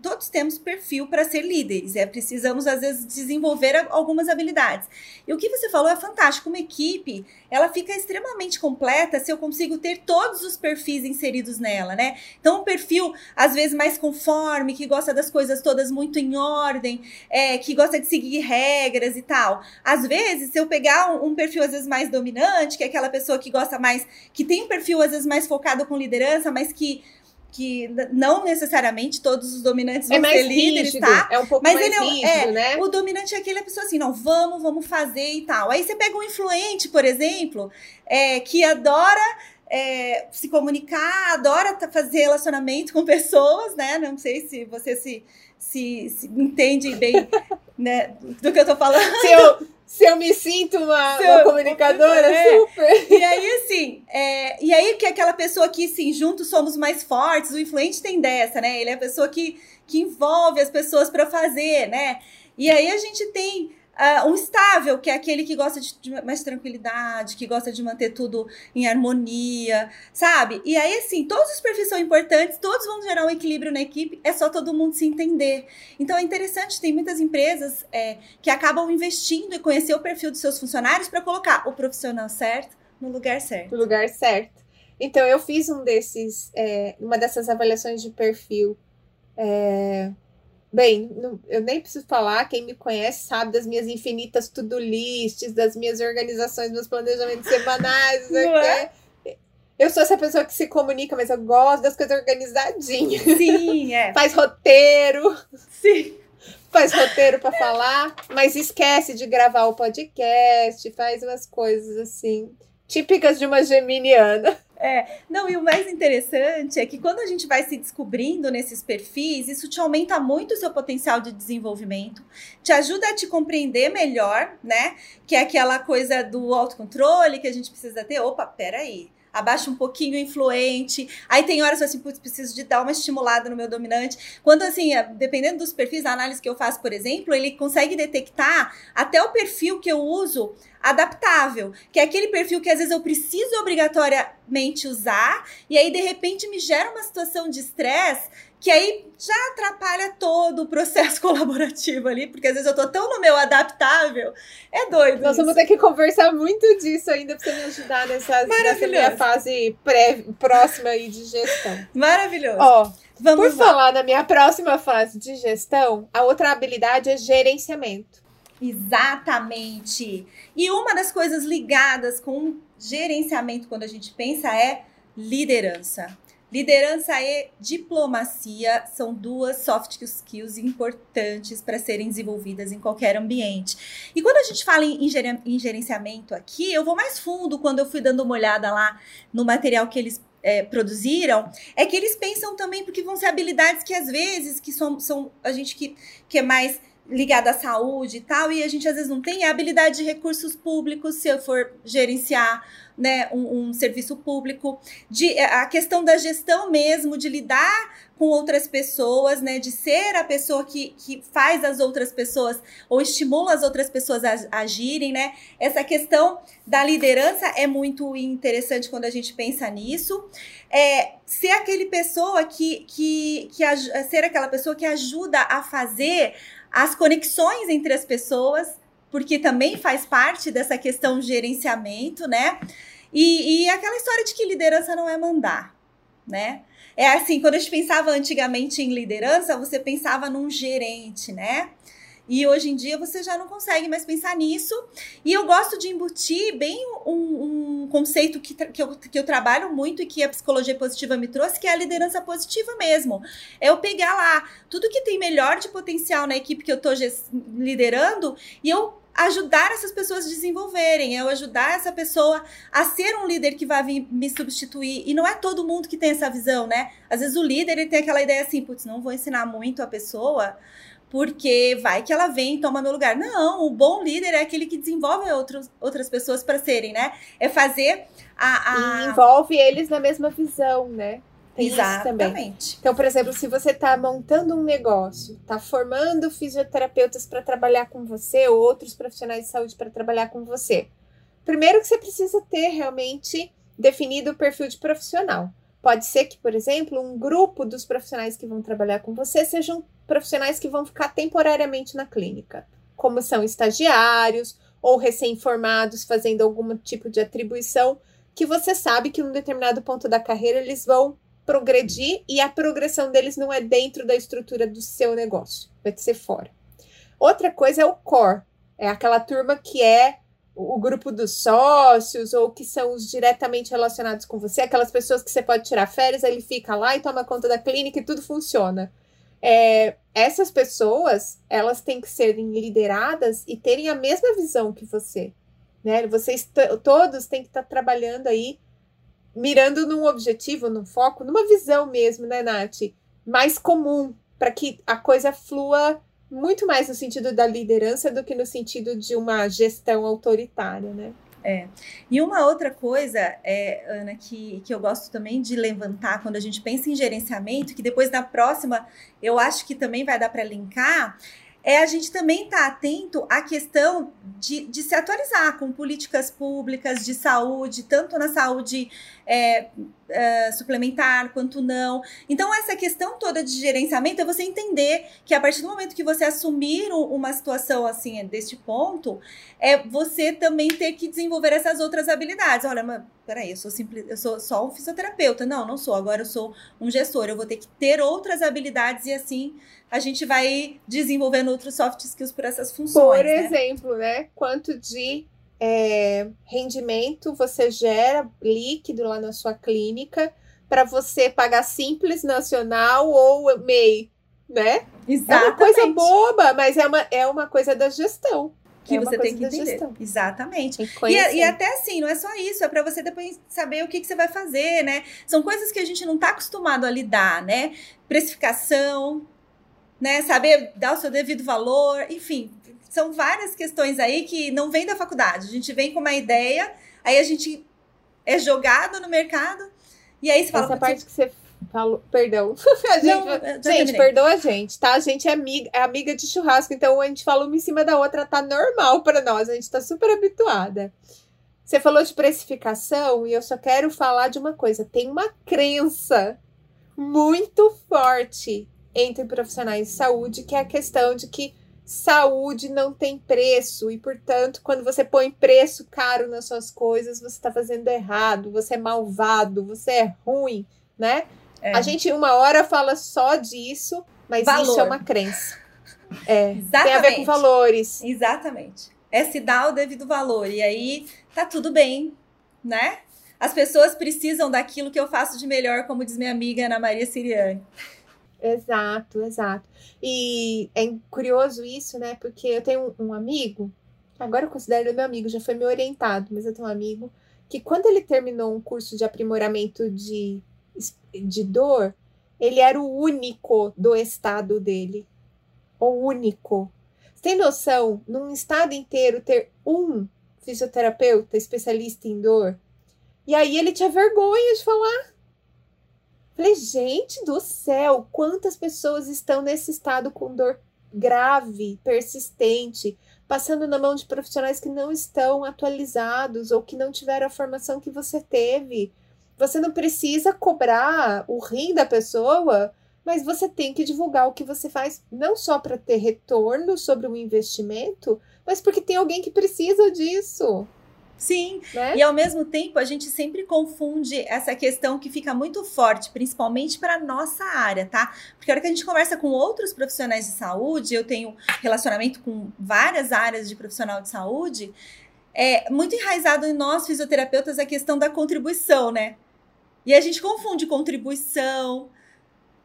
Speaker 2: todos temos perfil para ser líderes. É, precisamos, às vezes, desenvolver algumas habilidades. E o que você falou é fantástico. Uma equipe, ela fica extremamente completa se eu consigo ter todos os perfis inseridos nela, né? Então, um perfil, às vezes, mais conforme, que gosta das coisas todas muito em ordem, é, que gosta de seguir regras e tal. Às vezes, se eu pegar um, um perfil, às vezes, mais dominante, que é aquela pessoa que gosta mais, que tem um perfil, às vezes, mais focado com liderança, liderança, mas que que não necessariamente todos os dominantes é vão é ser líderes, rígido,
Speaker 1: tá? É um pouco
Speaker 2: mas
Speaker 1: mais
Speaker 2: ele é,
Speaker 1: rígido,
Speaker 2: é,
Speaker 1: né?
Speaker 2: O dominante é aquele pessoa assim, não, vamos, vamos fazer e tal. Aí você pega um influente, por exemplo, é, que adora é, se comunicar, adora fazer relacionamento com pessoas, né? Não sei se você se, se, se entende bem né, do que eu tô falando.
Speaker 1: Se eu, se eu me sinto uma, uma comunicadora, é. super.
Speaker 2: E aí, assim, é, e aí que aquela pessoa que, sim, juntos somos mais fortes, o influente tem dessa, né? Ele é a pessoa que, que envolve as pessoas para fazer, né? E aí a gente tem Uh, um estável, que é aquele que gosta de, de, mais tranquilidade, que gosta de manter tudo em harmonia, sabe? E aí, assim, todos os perfis são importantes, todos vão gerar um equilíbrio na equipe, é só todo mundo se entender. Então é interessante, tem muitas empresas é, que acabam investindo e conhecer o perfil dos seus funcionários para colocar o profissional certo no lugar certo.
Speaker 1: No lugar certo. Então, eu fiz um desses, é, uma dessas avaliações de perfil. É, Bem, não, eu nem preciso falar, quem me conhece sabe das minhas infinitas to-do lists, das minhas organizações, meus planejamentos semanais. É? Eu sou essa pessoa que se comunica, mas eu gosto das coisas organizadinhas.
Speaker 2: Sim, é.
Speaker 1: Faz roteiro.
Speaker 2: Sim.
Speaker 1: Faz roteiro para falar, mas esquece de gravar o podcast, faz umas coisas assim, típicas de uma geminiana.
Speaker 2: É, não, e o mais interessante é que quando a gente vai se descobrindo nesses perfis, isso te aumenta muito o seu potencial de desenvolvimento, te ajuda a te compreender melhor, né? Que é aquela coisa do autocontrole que a gente precisa ter. Opa, peraí abaixa um pouquinho o influente. Aí tem horas assim, putz, preciso de dar uma estimulada no meu dominante. Quando assim, dependendo dos perfis, a análise que eu faço, por exemplo, ele consegue detectar até o perfil que eu uso adaptável, que é aquele perfil que às vezes eu preciso obrigatoriamente usar e aí de repente me gera uma situação de estresse que aí já atrapalha todo o processo colaborativo ali, porque às vezes eu tô tão no meu adaptável. É doido.
Speaker 1: Nós vamos ter que conversar muito disso ainda pra você me ajudar nessa, nessa minha fase pré, próxima aí de gestão.
Speaker 2: Maravilhoso.
Speaker 1: Ó, vamos por lá. falar na minha próxima fase de gestão, a outra habilidade é gerenciamento.
Speaker 2: Exatamente. E uma das coisas ligadas com gerenciamento quando a gente pensa é liderança. Liderança e diplomacia são duas soft skills importantes para serem desenvolvidas em qualquer ambiente. E quando a gente fala em, gerenciamento aqui, eu vou mais fundo quando eu fui dando uma olhada lá no material que eles é, produziram, é que eles pensam também porque vão ser habilidades que às vezes que são, são a gente que, que é mais ligada à saúde e tal, e a gente às vezes não tem a habilidade de recursos públicos se eu for gerenciar né, um, um, serviço público, de a questão da gestão mesmo, de lidar com outras pessoas, né, de ser a pessoa que, que faz as outras pessoas ou estimula as outras pessoas a, a agirem, né? Essa questão da liderança é muito interessante quando a gente pensa nisso. É, ser aquele pessoa que, que, que ser aquela pessoa que ajuda a fazer as conexões entre as pessoas, porque também faz parte dessa questão gerenciamento, né? E, e aquela história de que liderança não é mandar, né? É assim, quando a gente pensava antigamente em liderança, você pensava num gerente, né? E hoje em dia você já não consegue mais pensar nisso. E eu gosto de embutir bem um, um conceito que, que, eu, que eu trabalho muito e que a psicologia positiva me trouxe, que é a liderança positiva mesmo. É eu pegar lá tudo que tem melhor de potencial na equipe que eu estou liderando e eu ajudar essas pessoas a desenvolverem, eu ajudar essa pessoa a ser um líder que vai vir me substituir. E não é todo mundo que tem essa visão, né? Às vezes o líder ele tem aquela ideia assim, putz, não vou ensinar muito a pessoa, porque vai que ela vem e toma meu lugar. Não, o bom líder é aquele que desenvolve outros, outras pessoas para serem, né? É fazer a, a...
Speaker 1: E envolve eles na mesma visão, né?
Speaker 2: Tem Exatamente.
Speaker 1: Então, por exemplo, se você está montando um negócio, está formando fisioterapeutas para trabalhar com você, ou outros profissionais de saúde para trabalhar com você. Primeiro que você precisa ter realmente definido o perfil de profissional. Pode ser que, por exemplo, um grupo dos profissionais que vão trabalhar com você sejam profissionais que vão ficar temporariamente na clínica, como são estagiários ou recém-formados fazendo algum tipo de atribuição, que você sabe que um determinado ponto da carreira eles vão progredir e a progressão deles não é dentro da estrutura do seu negócio, vai ser fora. Outra coisa é o core, é aquela turma que é o grupo dos sócios ou que são os diretamente relacionados com você, aquelas pessoas que você pode tirar férias, ele fica lá e toma conta da clínica e tudo funciona. É, essas pessoas, elas têm que serem lideradas e terem a mesma visão que você. Né? Vocês todos têm que estar trabalhando aí, mirando num objetivo, num foco, numa visão mesmo, né, Nath? Mais comum, para que a coisa flua muito mais no sentido da liderança do que no sentido de uma gestão autoritária, né?
Speaker 2: É. E uma outra coisa, é, Ana, que, que eu gosto também de levantar quando a gente pensa em gerenciamento, que depois na próxima eu acho que também vai dar para linkar, é a gente também estar tá atento à questão de, de se atualizar com políticas públicas de saúde, tanto na saúde é, é, suplementar quanto não. Então, essa questão toda de gerenciamento é você entender que a partir do momento que você assumir uma situação assim, deste ponto, é você também ter que desenvolver essas outras habilidades. Olha, mas peraí, eu sou simples, eu sou só um fisioterapeuta. Não, não sou. Agora eu sou um gestor. Eu vou ter que ter outras habilidades e assim a gente vai desenvolvendo outros soft skills por essas funções.
Speaker 1: Por né? exemplo, né? Quanto de é, rendimento você gera líquido lá na sua clínica para você pagar simples nacional ou MEI, né?
Speaker 2: Exatamente.
Speaker 1: É uma coisa boba, mas é uma, é uma coisa da gestão
Speaker 2: que é você tem que entender.
Speaker 1: Gestão.
Speaker 2: Exatamente. E, e, até assim, não é só isso, é para você depois saber o que, que você vai fazer, né? São coisas que a gente não está acostumado a lidar, né? Precificação, né? Saber dar o seu devido valor, enfim, são várias questões aí que não vem da faculdade. A gente vem com uma ideia, aí a gente é jogado no mercado e aí você fala.
Speaker 1: Essa parte que você falou, perdão. A gente, não, gente perdoa a gente, tá? A gente é amiga, é amiga de churrasco, então a gente falou uma em cima da outra, tá normal para nós, a gente tá super habituada. Você falou de precificação e eu só quero falar de uma coisa. Tem uma crença muito forte entre profissionais de saúde, que é a questão de que saúde não tem preço e, portanto, quando você põe preço caro nas suas coisas, você está fazendo errado, você é malvado, você é ruim, né? É. A gente uma hora fala só disso, mas Valor. isso é uma crença. É, Exatamente. tem a ver com valores.
Speaker 2: Exatamente. É se dar o devido valor. E aí tá tudo bem, né? As pessoas precisam daquilo que eu faço de melhor, como diz minha amiga Ana Maria Siriane.
Speaker 1: Exato, exato. E é curioso isso, né? Porque eu tenho um, amigo, agora eu considero ele meu amigo, já foi meu orientado, mas eu tenho um amigo que quando ele terminou um curso de aprimoramento de, de dor, ele era o único do estado dele. O único. Você tem noção, num estado inteiro, ter um fisioterapeuta especialista em dor? E aí ele tinha vergonha de falar. Falei, gente do céu, quantas pessoas estão nesse estado com dor grave, persistente, passando na mão de profissionais que não estão atualizados ou que não tiveram a formação que você teve. Você não precisa cobrar o rim da pessoa, mas você tem que divulgar o que você faz, não só para ter retorno sobre o investimento, mas porque tem alguém que precisa disso.
Speaker 2: Sim, né? e ao mesmo tempo a gente sempre confunde essa questão que fica muito forte, principalmente para nossa área, tá? Porque a hora que a gente conversa com outros profissionais de saúde, eu tenho relacionamento com várias áreas de profissional de saúde, é muito enraizado em nós fisioterapeutas a questão da contribuição, né? E a gente confunde contribuição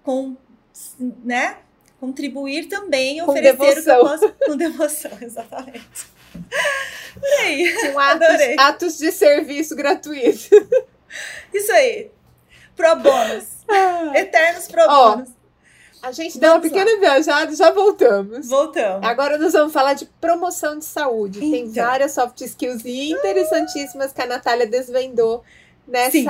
Speaker 2: com, né? Contribuir também, com oferecer devoção. o que eu posso com devoção, exatamente.
Speaker 1: Aí. Com atos, atos de serviço gratuito.
Speaker 2: Isso aí. Pro bônus. Ah. Eternos pro bônus.
Speaker 1: A gente deu uma pequena lá. viajada já voltamos.
Speaker 2: Voltamos.
Speaker 1: Agora nós vamos falar de promoção de saúde. Então. Tem várias soft skills interessantíssimas que a Natália desvendou nessa Sim.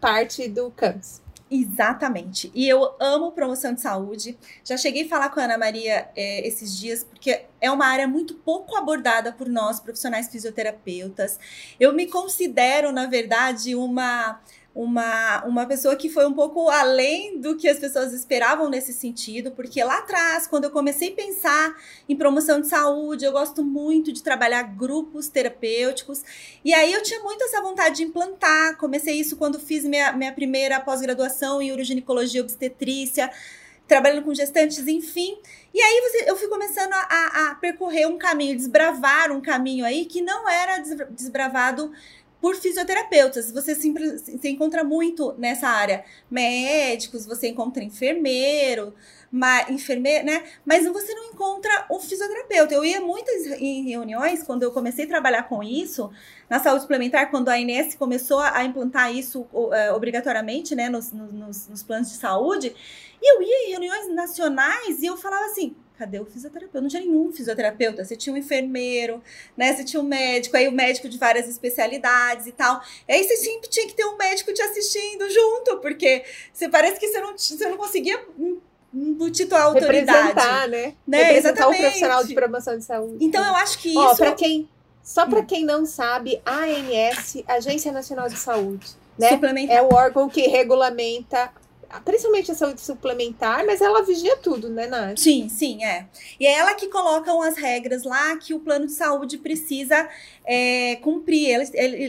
Speaker 1: parte do CAMS.
Speaker 2: Exatamente. E eu amo promoção de saúde. Já cheguei a falar com a Ana Maria é, esses dias, porque é uma área muito pouco abordada por nós, profissionais fisioterapeutas. Eu me considero, na verdade, uma uma, uma pessoa que foi um pouco além do que as pessoas esperavam nesse sentido, porque lá atrás, quando eu comecei a pensar em promoção de saúde, eu gosto muito de trabalhar grupos terapêuticos, e aí eu tinha muito essa vontade de implantar. Comecei isso quando fiz minha, minha primeira pós-graduação em uroginicologia e obstetrícia, trabalhando com gestantes, enfim. E aí você, eu fui começando a, a, percorrer um caminho, desbravar um caminho aí que não era desbravado por fisioterapeutas. Você sempre você encontra muito nessa área médicos, você encontra enfermeiro, ma, enfermeiro, né? Mas você não encontra o fisioterapeuta. Eu ia muitas em reuniões quando eu comecei a trabalhar com isso na saúde suplementar, quando a Inés começou a implantar isso uh, obrigatoriamente, né, nos, nos, nos planos de saúde. E eu ia em reuniões nacionais e eu falava assim: cadê o fisioterapeuta? Não tinha nenhum fisioterapeuta. Você tinha um enfermeiro, né? Você tinha um médico, aí o médico de várias especialidades e tal. E aí você sempre tinha que ter um médico te assistindo junto, porque você parece que você não, você não conseguia embutir tua autoridade.
Speaker 1: Representar, né? né? Representar Exatamente. o profissional de promoção de saúde.
Speaker 2: Então eu acho que isso.
Speaker 1: Ó, pra quem, só para hum. quem não sabe, a ANS, Agência Nacional de Saúde, né? É o órgão que regulamenta principalmente a saúde suplementar, mas ela vigia tudo, né, Nath?
Speaker 2: Sim, sim, é. E é ela que colocam as regras lá que o plano de saúde precisa é, cumprir. Ela,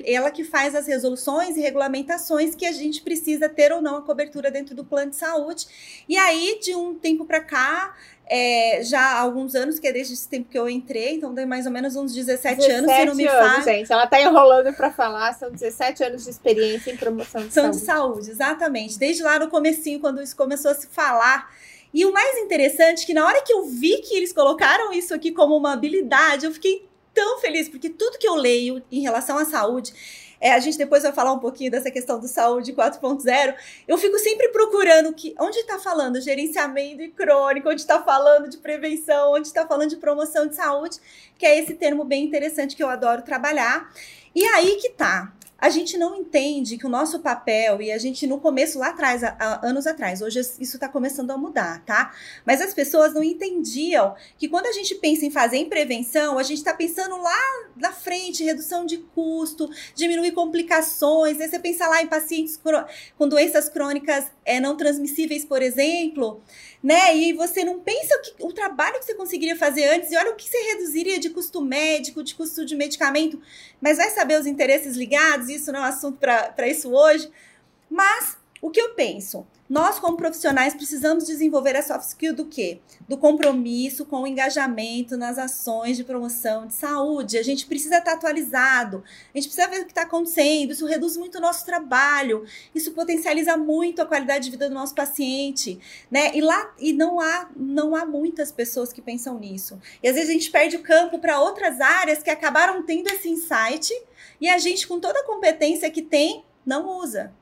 Speaker 2: ela que faz as resoluções e regulamentações que a gente precisa ter ou não a cobertura dentro do plano de saúde. E aí, de um tempo para cá, é, já há alguns anos, que é desde esse tempo que eu entrei, então tem mais ou menos uns 17, 17 anos, se não me
Speaker 1: anos, gente. Ela tá enrolando para falar, são 17 anos de experiência em promoção de
Speaker 2: São
Speaker 1: saúde.
Speaker 2: de saúde, exatamente. Desde lá no comecinho, quando isso começou a se falar. E o mais interessante é que na hora que eu vi que eles colocaram isso aqui como uma habilidade, eu fiquei tão feliz, porque tudo que eu leio em relação à saúde é, a gente depois vai falar um pouquinho dessa questão do saúde 4.0. Eu fico sempre procurando que onde está falando gerenciamento crônico, onde está falando de prevenção, onde está falando de promoção de saúde, que é esse termo bem interessante que eu adoro trabalhar. E aí que tá a gente não entende que o nosso papel, e a gente no começo lá atrás, anos atrás, hoje isso está começando a mudar, tá? Mas as pessoas não entendiam que quando a gente pensa em fazer em prevenção, a gente está pensando lá na frente, redução de custo, diminuir complicações, né? você pensa lá em pacientes com doenças crônicas é, não transmissíveis, por exemplo, né? E você não pensa o, que, o trabalho que você conseguiria fazer antes e olha o que você reduziria de custo médico, de custo de medicamento, mas vai saber os interesses ligados, isso não é assunto para isso hoje. Mas o que eu penso? Nós, como profissionais, precisamos desenvolver a soft skill do quê? Do compromisso com o engajamento nas ações de promoção de saúde. A gente precisa estar atualizado, a gente precisa ver o que está acontecendo. Isso reduz muito o nosso trabalho, isso potencializa muito a qualidade de vida do nosso paciente, né? E lá e não há não há muitas pessoas que pensam nisso. E às vezes a gente perde o campo para outras áreas que acabaram tendo esse insight e a gente, com toda a competência que tem, não usa.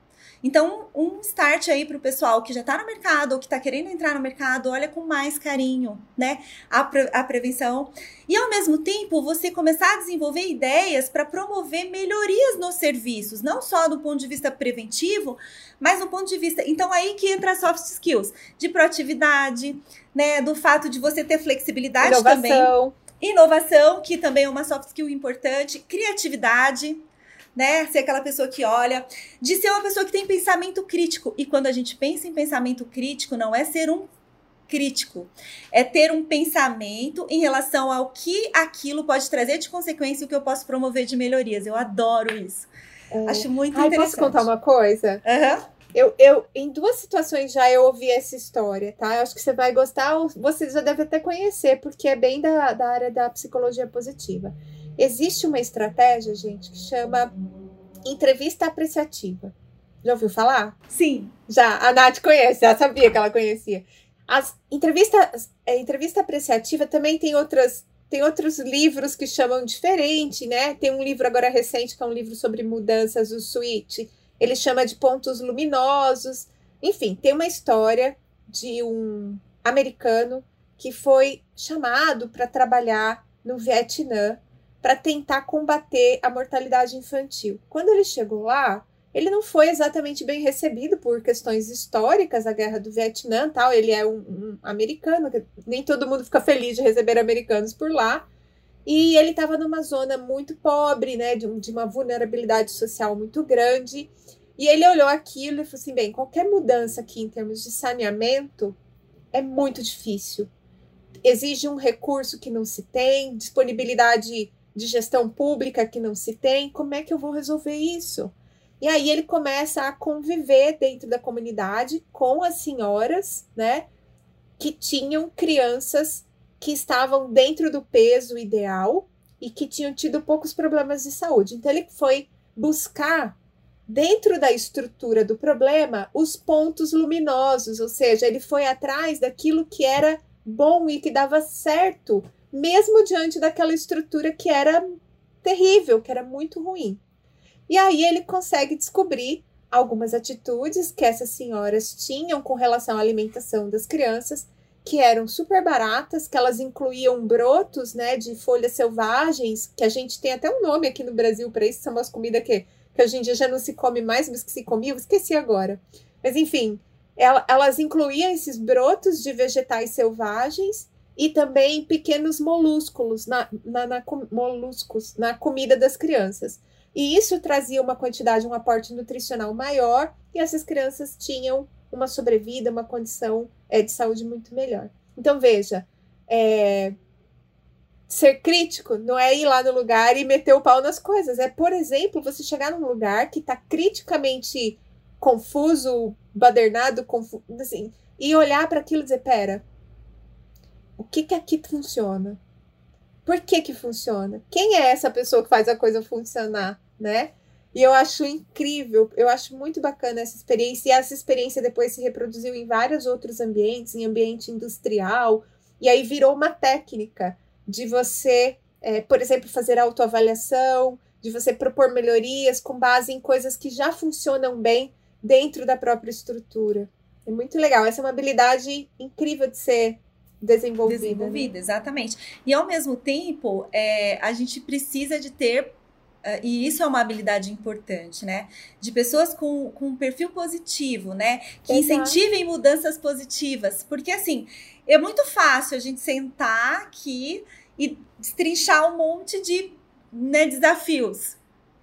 Speaker 2: Então, um start aí para o pessoal que já está no mercado ou que está querendo entrar no mercado, olha com mais carinho, né? A, pre a prevenção. E ao mesmo tempo, você começar a desenvolver ideias para promover melhorias nos serviços, não só do ponto de vista preventivo, mas do ponto de vista. Então, aí que entra soft skills de proatividade, né? Do fato de você ter flexibilidade
Speaker 1: Inovação.
Speaker 2: também. Inovação, que também é uma soft skill importante, criatividade, né? Ser aquela pessoa que olha, de ser uma pessoa que tem pensamento crítico. E quando a gente pensa em pensamento crítico, não é ser um crítico, é ter um pensamento em relação ao que aquilo pode trazer de consequência e o que eu posso promover de melhorias. Eu adoro isso. É. Acho muito Ai, interessante.
Speaker 1: Posso contar uma coisa?
Speaker 2: Uhum.
Speaker 1: Eu, eu, em duas situações já eu ouvi essa história, tá? Eu acho que você vai gostar, ou você já deve até conhecer, porque é bem da, da área da psicologia positiva. Existe uma estratégia, gente, que chama entrevista apreciativa. Já ouviu falar?
Speaker 2: Sim.
Speaker 1: Já, a Nath conhece, já sabia que ela conhecia. As entrevistas, a entrevista apreciativa também tem outras tem outros livros que chamam diferente, né? Tem um livro agora recente que é um livro sobre mudanças, o Switch. Ele chama de pontos luminosos. Enfim, tem uma história de um americano que foi chamado para trabalhar no Vietnã para tentar combater a mortalidade infantil. Quando ele chegou lá, ele não foi exatamente bem recebido por questões históricas, a guerra do Vietnã, tal. Ele é um, um americano, nem todo mundo fica feliz de receber americanos por lá. E ele estava numa zona muito pobre, né, de, de uma vulnerabilidade social muito grande. E ele olhou aquilo e falou assim: bem, qualquer mudança aqui em termos de saneamento é muito difícil. Exige um recurso que não se tem, disponibilidade de gestão pública que não se tem. Como é que eu vou resolver isso? E aí ele começa a conviver dentro da comunidade com as senhoras, né, que tinham crianças que estavam dentro do peso ideal e que tinham tido poucos problemas de saúde. Então ele foi buscar dentro da estrutura do problema os pontos luminosos, ou seja, ele foi atrás daquilo que era bom e que dava certo, mesmo diante daquela estrutura que era terrível, que era muito ruim. E aí ele consegue descobrir algumas atitudes que essas senhoras tinham com relação à alimentação das crianças, que eram super baratas, que elas incluíam brotos, né, de folhas selvagens, que a gente tem até um nome aqui no Brasil para isso, são umas comidas que que hoje em dia já não se come mais, mas que se comia, eu esqueci agora. Mas enfim, ela, elas incluíam esses brotos de vegetais selvagens e também pequenos molúsculos na, na, na, moluscos na comida das crianças. E isso trazia uma quantidade, um aporte nutricional maior, e essas crianças tinham uma sobrevida, uma condição é, de saúde muito melhor. Então, veja, é, ser crítico não é ir lá no lugar e meter o pau nas coisas. É, por exemplo, você chegar num lugar que está criticamente confuso, badernado, confuso, assim, e olhar para aquilo e dizer: pera, o que que aqui funciona? Por que que funciona? Quem é essa pessoa que faz a coisa funcionar, né? E eu acho incrível, eu acho muito bacana essa experiência. E essa experiência depois se reproduziu em vários outros ambientes, em ambiente industrial, e aí virou uma técnica de você, é, por exemplo, fazer autoavaliação, de você propor melhorias com base em coisas que já funcionam bem dentro da própria estrutura. É muito legal. Essa é uma habilidade incrível de ser desenvolvida.
Speaker 2: Desenvolvida, né? exatamente. E ao mesmo tempo, é, a gente precisa de ter Uh, e isso é uma habilidade importante, né? De pessoas com, com um perfil positivo, né? Que Exato. incentivem mudanças positivas. Porque, assim, é muito fácil a gente sentar aqui e destrinchar um monte de né, desafios,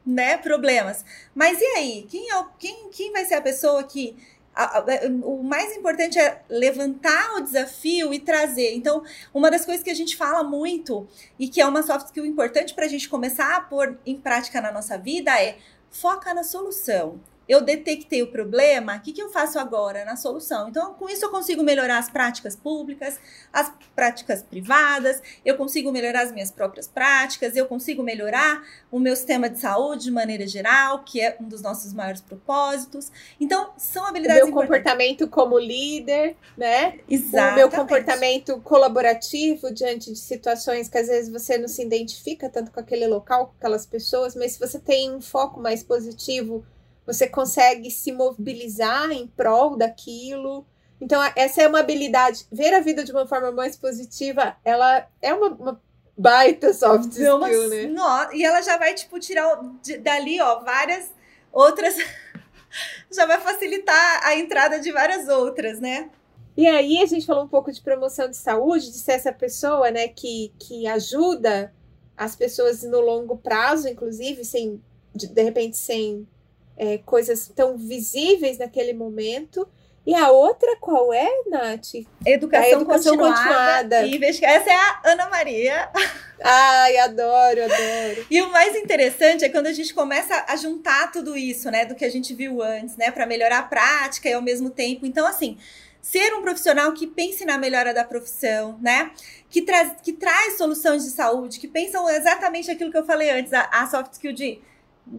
Speaker 2: né, problemas. Mas e aí? Quem, é, quem, quem vai ser a pessoa que a, a, o mais importante é levantar o desafio e trazer. Então, uma das coisas que a gente fala muito e que é uma soft skill importante para a gente começar a pôr em prática na nossa vida é foca na solução eu detectei o problema, o que, que eu faço agora na solução? Então, com isso, eu consigo melhorar as práticas públicas, as práticas privadas, eu consigo melhorar as minhas próprias práticas, eu consigo melhorar o meu sistema de saúde de maneira geral, que é um dos nossos maiores propósitos. Então, são habilidades.
Speaker 1: O meu comportamento como líder, né? Exatamente. O meu comportamento colaborativo diante de situações que às vezes você não se identifica tanto com aquele local, com aquelas pessoas, mas se você tem um foco mais positivo você consegue se mobilizar em prol daquilo. Então, essa é uma habilidade. Ver a vida de uma forma mais positiva, ela é uma, uma baita soft skill, uma, né?
Speaker 2: No, e ela já vai, tipo, tirar de, dali, ó, várias outras. já vai facilitar a entrada de várias outras, né?
Speaker 1: E aí a gente falou um pouco de promoção de saúde, de ser essa pessoa, né, que, que ajuda as pessoas no longo prazo, inclusive, sem, de, de repente, sem é, coisas tão visíveis naquele momento. E a outra qual é, Nath?
Speaker 2: Educação, a educação continuada. continuada. Essa é a Ana Maria.
Speaker 1: Ai, adoro, adoro.
Speaker 2: E o mais interessante é quando a gente começa a juntar tudo isso, né, do que a gente viu antes, né, para melhorar a prática e ao mesmo tempo. Então, assim, ser um profissional que pense na melhora da profissão, né? Que, traz, que traz soluções de saúde, que pensam exatamente aquilo que eu falei antes, a, a soft skill de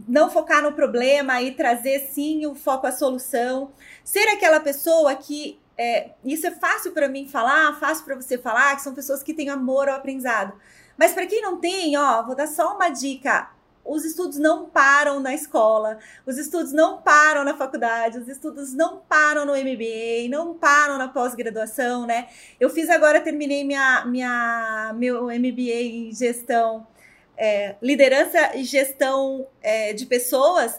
Speaker 2: não focar no problema e trazer sim o foco à solução. Ser aquela pessoa que é, isso é fácil para mim falar, fácil para você falar, que são pessoas que têm amor ao aprendizado. Mas para quem não tem, ó, vou dar só uma dica. Os estudos não param na escola, os estudos não param na faculdade, os estudos não param no MBA, não param na pós-graduação, né? Eu fiz agora, terminei minha, minha, meu MBA em gestão é, liderança e gestão é, de pessoas.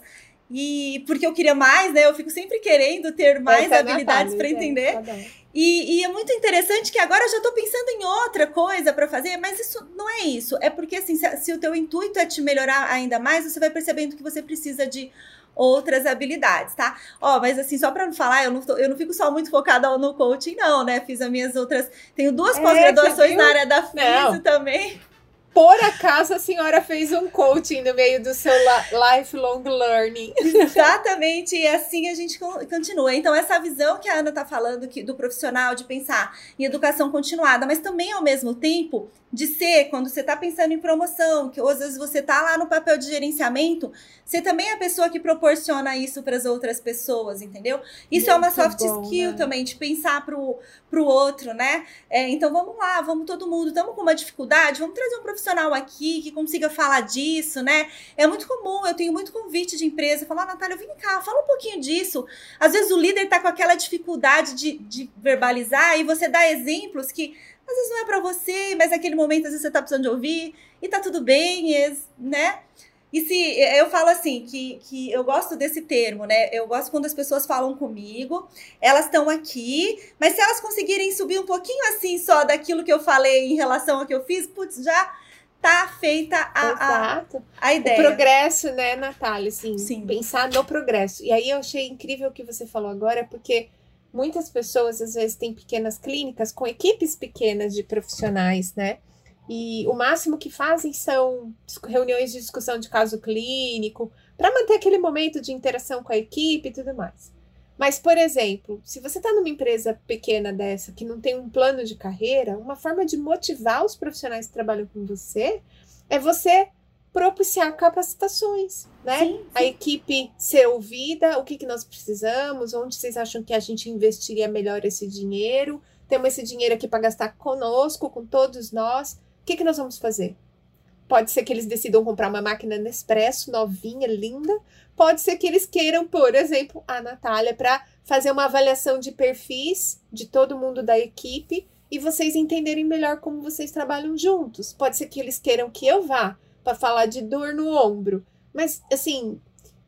Speaker 2: E porque eu queria mais, né? Eu fico sempre querendo ter mais habilidades para entender. Tá e, e, é muito interessante que agora eu já estou pensando em outra coisa para fazer, mas isso não é isso. É porque assim, se, se, o teu intuito é te melhorar ainda mais, você vai percebendo que você precisa de outras habilidades, tá? Ó, mas assim, só para não falar, eu não, tô, eu não fico só muito focada no coaching, não, né? Fiz as minhas outras. Tenho duas é, pós-graduações na área da física também
Speaker 1: por acaso a senhora fez um coaching no meio do seu lifelong learning.
Speaker 2: Exatamente, e assim a gente continua. Então, essa visão que a Ana está falando que, do profissional, de pensar em educação continuada, mas também ao mesmo tempo de ser, quando você está pensando em promoção, que às vezes você está lá no papel de gerenciamento, você também é a pessoa que proporciona isso para as outras pessoas, entendeu? Isso Muito é uma soft bom, skill né? também, de pensar para o outro, né? É, então vamos lá, vamos todo mundo, estamos com uma dificuldade, vamos trazer um profissional aqui que consiga falar disso, né? É muito comum, eu tenho muito convite de empresa, falar, ah, Natália, vem cá, fala um pouquinho disso. Às vezes o líder está com aquela dificuldade de, de verbalizar e você dá exemplos que às vezes não é para você, mas naquele momento às vezes você tá precisando de ouvir e tá tudo bem, né? E se eu falo assim, que, que eu gosto desse termo, né? Eu gosto quando as pessoas falam comigo, elas estão aqui, mas se elas conseguirem subir um pouquinho assim só daquilo que eu falei em relação ao que eu fiz, putz, já tá feita a, a, a, ideia.
Speaker 1: O progresso, né, Natália? Assim, Sim. Pensar no progresso. E aí eu achei incrível o que você falou agora, porque muitas pessoas às vezes têm pequenas clínicas com equipes pequenas de profissionais, né? E o máximo que fazem são reuniões de discussão de caso clínico, para manter aquele momento de interação com a equipe e tudo mais. Mas, por exemplo, se você está numa empresa pequena dessa que não tem um plano de carreira, uma forma de motivar os profissionais que trabalham com você é você propiciar capacitações, né? Sim, sim. A equipe ser ouvida, o que, que nós precisamos, onde vocês acham que a gente investiria melhor esse dinheiro, temos esse dinheiro aqui para gastar conosco, com todos nós, o que, que nós vamos fazer? Pode ser que eles decidam comprar uma máquina Nespresso novinha, linda. Pode ser que eles queiram, por exemplo, a Natália para fazer uma avaliação de perfis de todo mundo da equipe e vocês entenderem melhor como vocês trabalham juntos. Pode ser que eles queiram que eu vá para falar de dor no ombro. Mas, assim,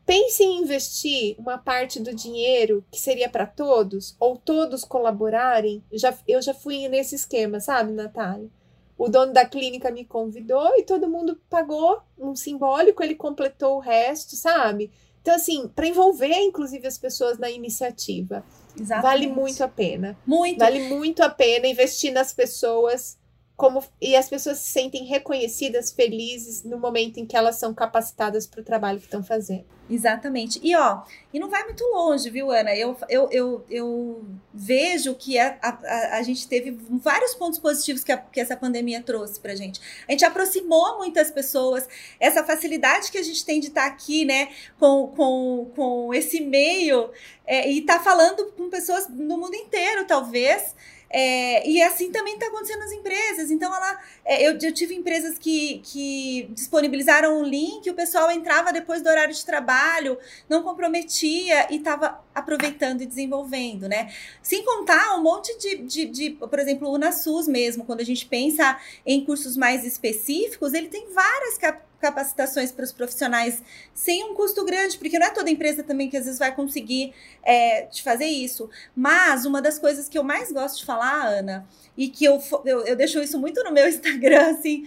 Speaker 1: pense em investir uma parte do dinheiro que seria para todos, ou todos colaborarem. Já, eu já fui nesse esquema, sabe, Natália? O dono da clínica me convidou e todo mundo pagou um simbólico, ele completou o resto, sabe? Então, assim, para envolver, inclusive, as pessoas na iniciativa. Exatamente. Vale muito a pena.
Speaker 2: Muito.
Speaker 1: Vale muito a pena investir nas pessoas como e as pessoas se sentem reconhecidas, felizes no momento em que elas são capacitadas para o trabalho que estão fazendo.
Speaker 2: Exatamente. E ó, e não vai muito longe, viu, Ana? Eu, eu, eu, eu vejo que a, a, a gente teve vários pontos positivos que, a, que essa pandemia trouxe pra gente. A gente aproximou muitas pessoas, essa facilidade que a gente tem de estar tá aqui, né, com, com, com esse meio é, e estar tá falando com pessoas no mundo inteiro, talvez. É, e assim também está acontecendo nas empresas. Então, ela, é, eu, eu, tive empresas que, que disponibilizaram um link, o pessoal entrava depois do horário de trabalho, não comprometia e estava aproveitando e desenvolvendo, né? Sem contar um monte de, de, de, por exemplo, o UnaSUS mesmo, quando a gente pensa em cursos mais específicos, ele tem várias capacitações para os profissionais sem um custo grande, porque não é toda empresa também que às vezes vai conseguir é, te fazer isso. Mas uma das coisas que eu mais gosto de falar, Ana, e que eu, eu, eu deixo isso muito no meu Instagram, assim,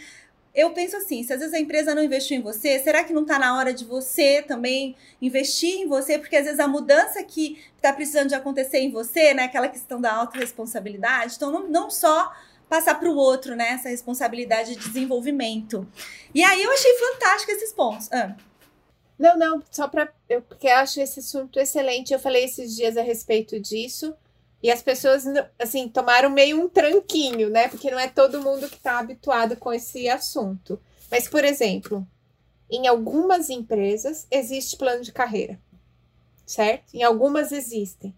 Speaker 2: eu penso assim, se às vezes a empresa não investiu em você, será que não está na hora de você também investir em você? Porque às vezes a mudança que está precisando de acontecer em você, né, aquela questão da autorresponsabilidade, então não, não só passar para o outro, né? Essa responsabilidade de desenvolvimento. E aí eu achei fantástico esses pontos. Ah.
Speaker 1: Não, não, só para. Eu, porque eu acho esse assunto excelente. Eu falei esses dias a respeito disso. E as pessoas, assim, tomaram meio um tranquinho, né? Porque não é todo mundo que está habituado com esse assunto. Mas, por exemplo, em algumas empresas existe plano de carreira, certo? Em algumas existem.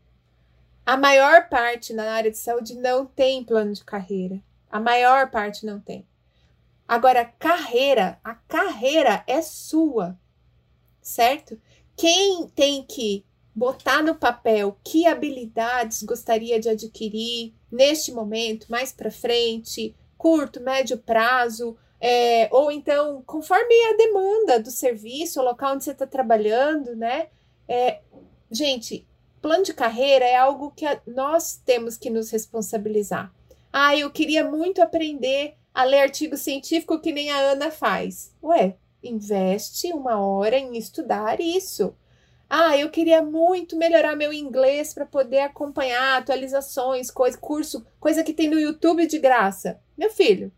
Speaker 1: A maior parte na área de saúde não tem plano de carreira. A maior parte não tem. Agora, carreira, a carreira é sua, certo? Quem tem que botar no papel que habilidades gostaria de adquirir neste momento, mais para frente, curto, médio prazo, é, ou então conforme a demanda do serviço, o local onde você está trabalhando, né? É, gente, plano de carreira é algo que nós temos que nos responsabilizar. Ah, eu queria muito aprender a ler artigo científico que nem a Ana faz. Ué, investe uma hora em estudar isso. Ah, eu queria muito melhorar meu inglês para poder acompanhar atualizações, coisa, curso, coisa que tem no YouTube de graça. Meu filho,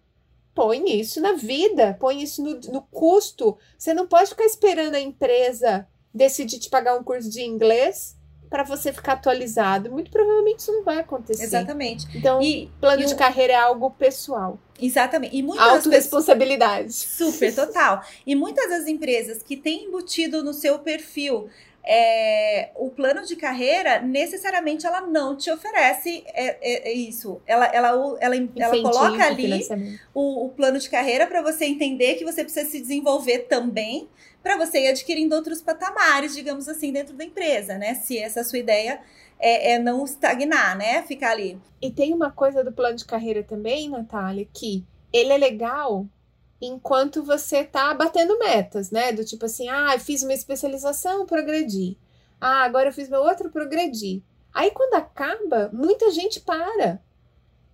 Speaker 1: põe isso na vida, põe isso no, no custo. Você não pode ficar esperando a empresa decidir te pagar um curso de inglês para você ficar atualizado. Muito provavelmente isso não vai acontecer.
Speaker 2: Exatamente.
Speaker 1: Então, e, plano e de o... carreira é algo pessoal.
Speaker 2: Exatamente. E
Speaker 1: muitas Autoresponsabilidade.
Speaker 2: Pessoas... Super, total. E muitas das empresas que têm embutido no seu perfil é, o plano de carreira, necessariamente ela não te oferece é, é, é isso. Ela, ela, ela, ela coloca ali o, o plano de carreira para você entender que você precisa se desenvolver também para você ir adquirindo outros patamares, digamos assim, dentro da empresa, né? Se essa sua ideia é, é, não estagnar, né? Ficar ali.
Speaker 1: E tem uma coisa do plano de carreira também, Natália, que ele é legal enquanto você tá batendo metas, né? Do tipo assim, ah, fiz uma especialização, progredi. Ah, agora eu fiz meu outro, progredi. Aí quando acaba, muita gente para,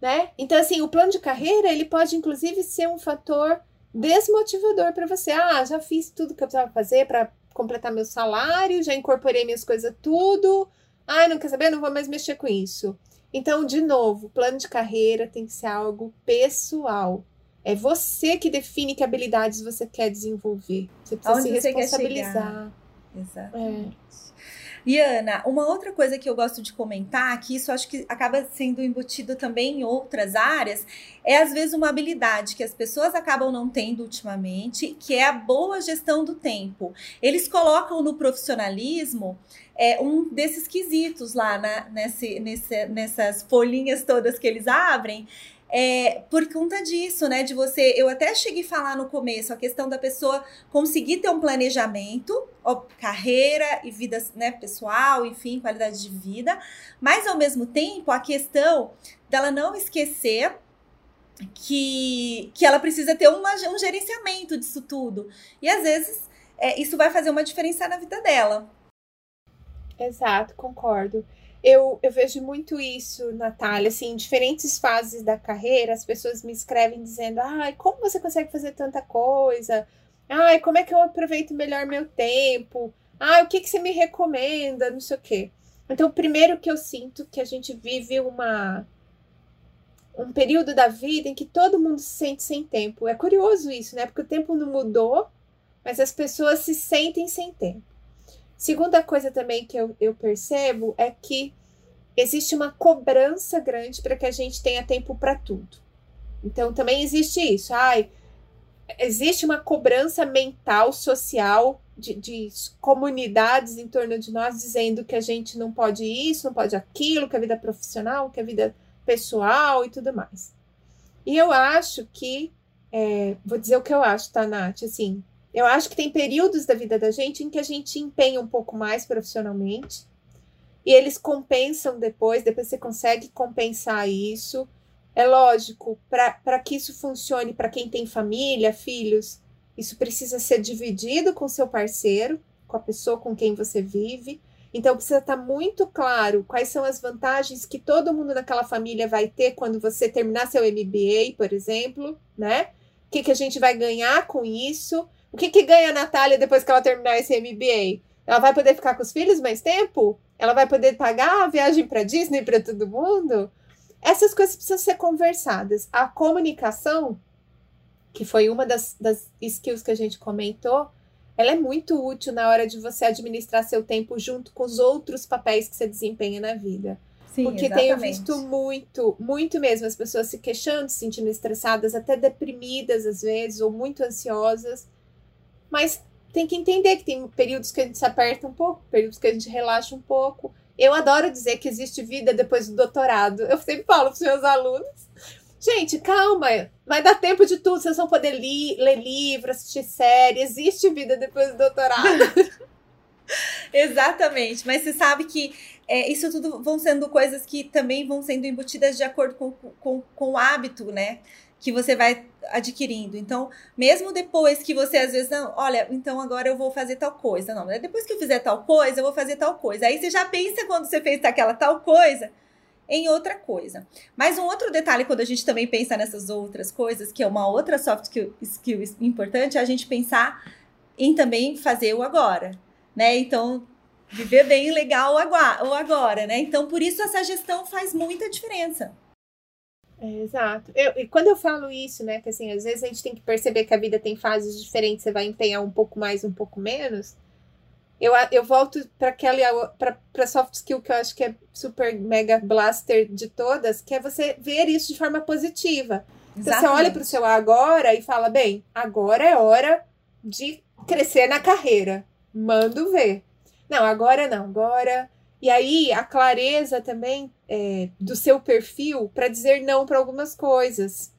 Speaker 1: né? Então assim, o plano de carreira, ele pode inclusive ser um fator desmotivador para você. Ah, já fiz tudo que eu precisava fazer para completar meu salário, já incorporei minhas coisas tudo. Ah, não quer saber? Não vou mais mexer com isso. Então, de novo, plano de carreira tem que ser algo pessoal. É você que define que habilidades você quer desenvolver. Você precisa Onde se responsabilizar.
Speaker 2: Exatamente. É. E Ana, uma outra coisa que eu gosto de comentar, que isso acho que acaba sendo embutido também em outras áreas, é às vezes uma habilidade que as pessoas acabam não tendo ultimamente, que é a boa gestão do tempo. Eles colocam no profissionalismo é, um desses quesitos lá na, nesse, nesse, nessas folhinhas todas que eles abrem, é, por conta disso, né? De você. Eu até cheguei a falar no começo a questão da pessoa conseguir ter um planejamento, carreira e vida né, pessoal, enfim, qualidade de vida, mas ao mesmo tempo a questão dela não esquecer que, que ela precisa ter uma, um gerenciamento disso tudo. E às vezes é, isso vai fazer uma diferença na vida dela.
Speaker 1: Exato, concordo. Eu, eu vejo muito isso, Natália, assim, em diferentes fases da carreira, as pessoas me escrevem dizendo, ai, como você consegue fazer tanta coisa? Ai, como é que eu aproveito melhor meu tempo? Ai, o que, que você me recomenda? Não sei o quê. Então, primeiro que eu sinto que a gente vive uma um período da vida em que todo mundo se sente sem tempo. É curioso isso, né? Porque o tempo não mudou, mas as pessoas se sentem sem tempo. Segunda coisa também que eu, eu percebo é que existe uma cobrança grande para que a gente tenha tempo para tudo. Então também existe isso. Ai, existe uma cobrança mental, social, de, de, comunidades em torno de nós dizendo que a gente não pode isso, não pode aquilo, que a vida profissional, que a vida pessoal e tudo mais. E eu acho que, é, vou dizer o que eu acho, tá, Nath? Assim, eu acho que tem períodos da vida da gente em que a gente empenha um pouco mais profissionalmente e eles compensam depois, depois você consegue compensar isso. É lógico, para que isso funcione para quem tem família, filhos, isso precisa ser dividido com seu parceiro, com a pessoa com quem você vive. Então precisa estar tá muito claro quais são as vantagens que todo mundo naquela família vai ter quando você terminar seu MBA, por exemplo, né? O que, que a gente vai ganhar com isso? O que, que ganha a Natália depois que ela terminar esse MBA? Ela vai poder ficar com os filhos mais tempo? Ela vai poder pagar a viagem para Disney para todo mundo? Essas coisas precisam ser conversadas. A comunicação, que foi uma das, das skills que a gente comentou, ela é muito útil na hora de você administrar seu tempo junto com os outros papéis que você desempenha na vida. Sim, Porque exatamente. tenho visto muito, muito mesmo as pessoas se queixando, se sentindo estressadas, até deprimidas às vezes, ou muito ansiosas, mas tem que entender que tem períodos que a gente se aperta um pouco, períodos que a gente relaxa um pouco. Eu adoro dizer que existe vida depois do doutorado. Eu sempre falo para os meus alunos. Gente, calma, vai dar tempo de tudo. Vocês vão poder li ler livro, assistir série. Existe vida depois do doutorado.
Speaker 2: Exatamente, mas você sabe que é, isso tudo vão sendo coisas que também vão sendo embutidas de acordo com, com, com o hábito, né? que você vai adquirindo. Então, mesmo depois que você às vezes não, olha, então agora eu vou fazer tal coisa, não, depois que eu fizer tal coisa, eu vou fazer tal coisa. Aí você já pensa quando você fez aquela tal coisa em outra coisa. Mas um outro detalhe quando a gente também pensa nessas outras coisas, que é uma outra soft skill, importante, é a gente pensar em também fazer o agora, né? Então, Viver bem legal ou agora, né? Então, por isso essa gestão faz muita diferença.
Speaker 1: É, exato. Eu, e quando eu falo isso, né, que assim, às vezes a gente tem que perceber que a vida tem fases diferentes, você vai empenhar um pouco mais, um pouco menos. Eu, eu volto para aquela para soft skill que eu acho que é super mega blaster de todas, que é você ver isso de forma positiva. Então, você olha para o seu agora e fala: bem, agora é hora de crescer na carreira. Mando ver. Não, agora não, agora. E aí a clareza também é, do seu perfil para dizer não para algumas coisas.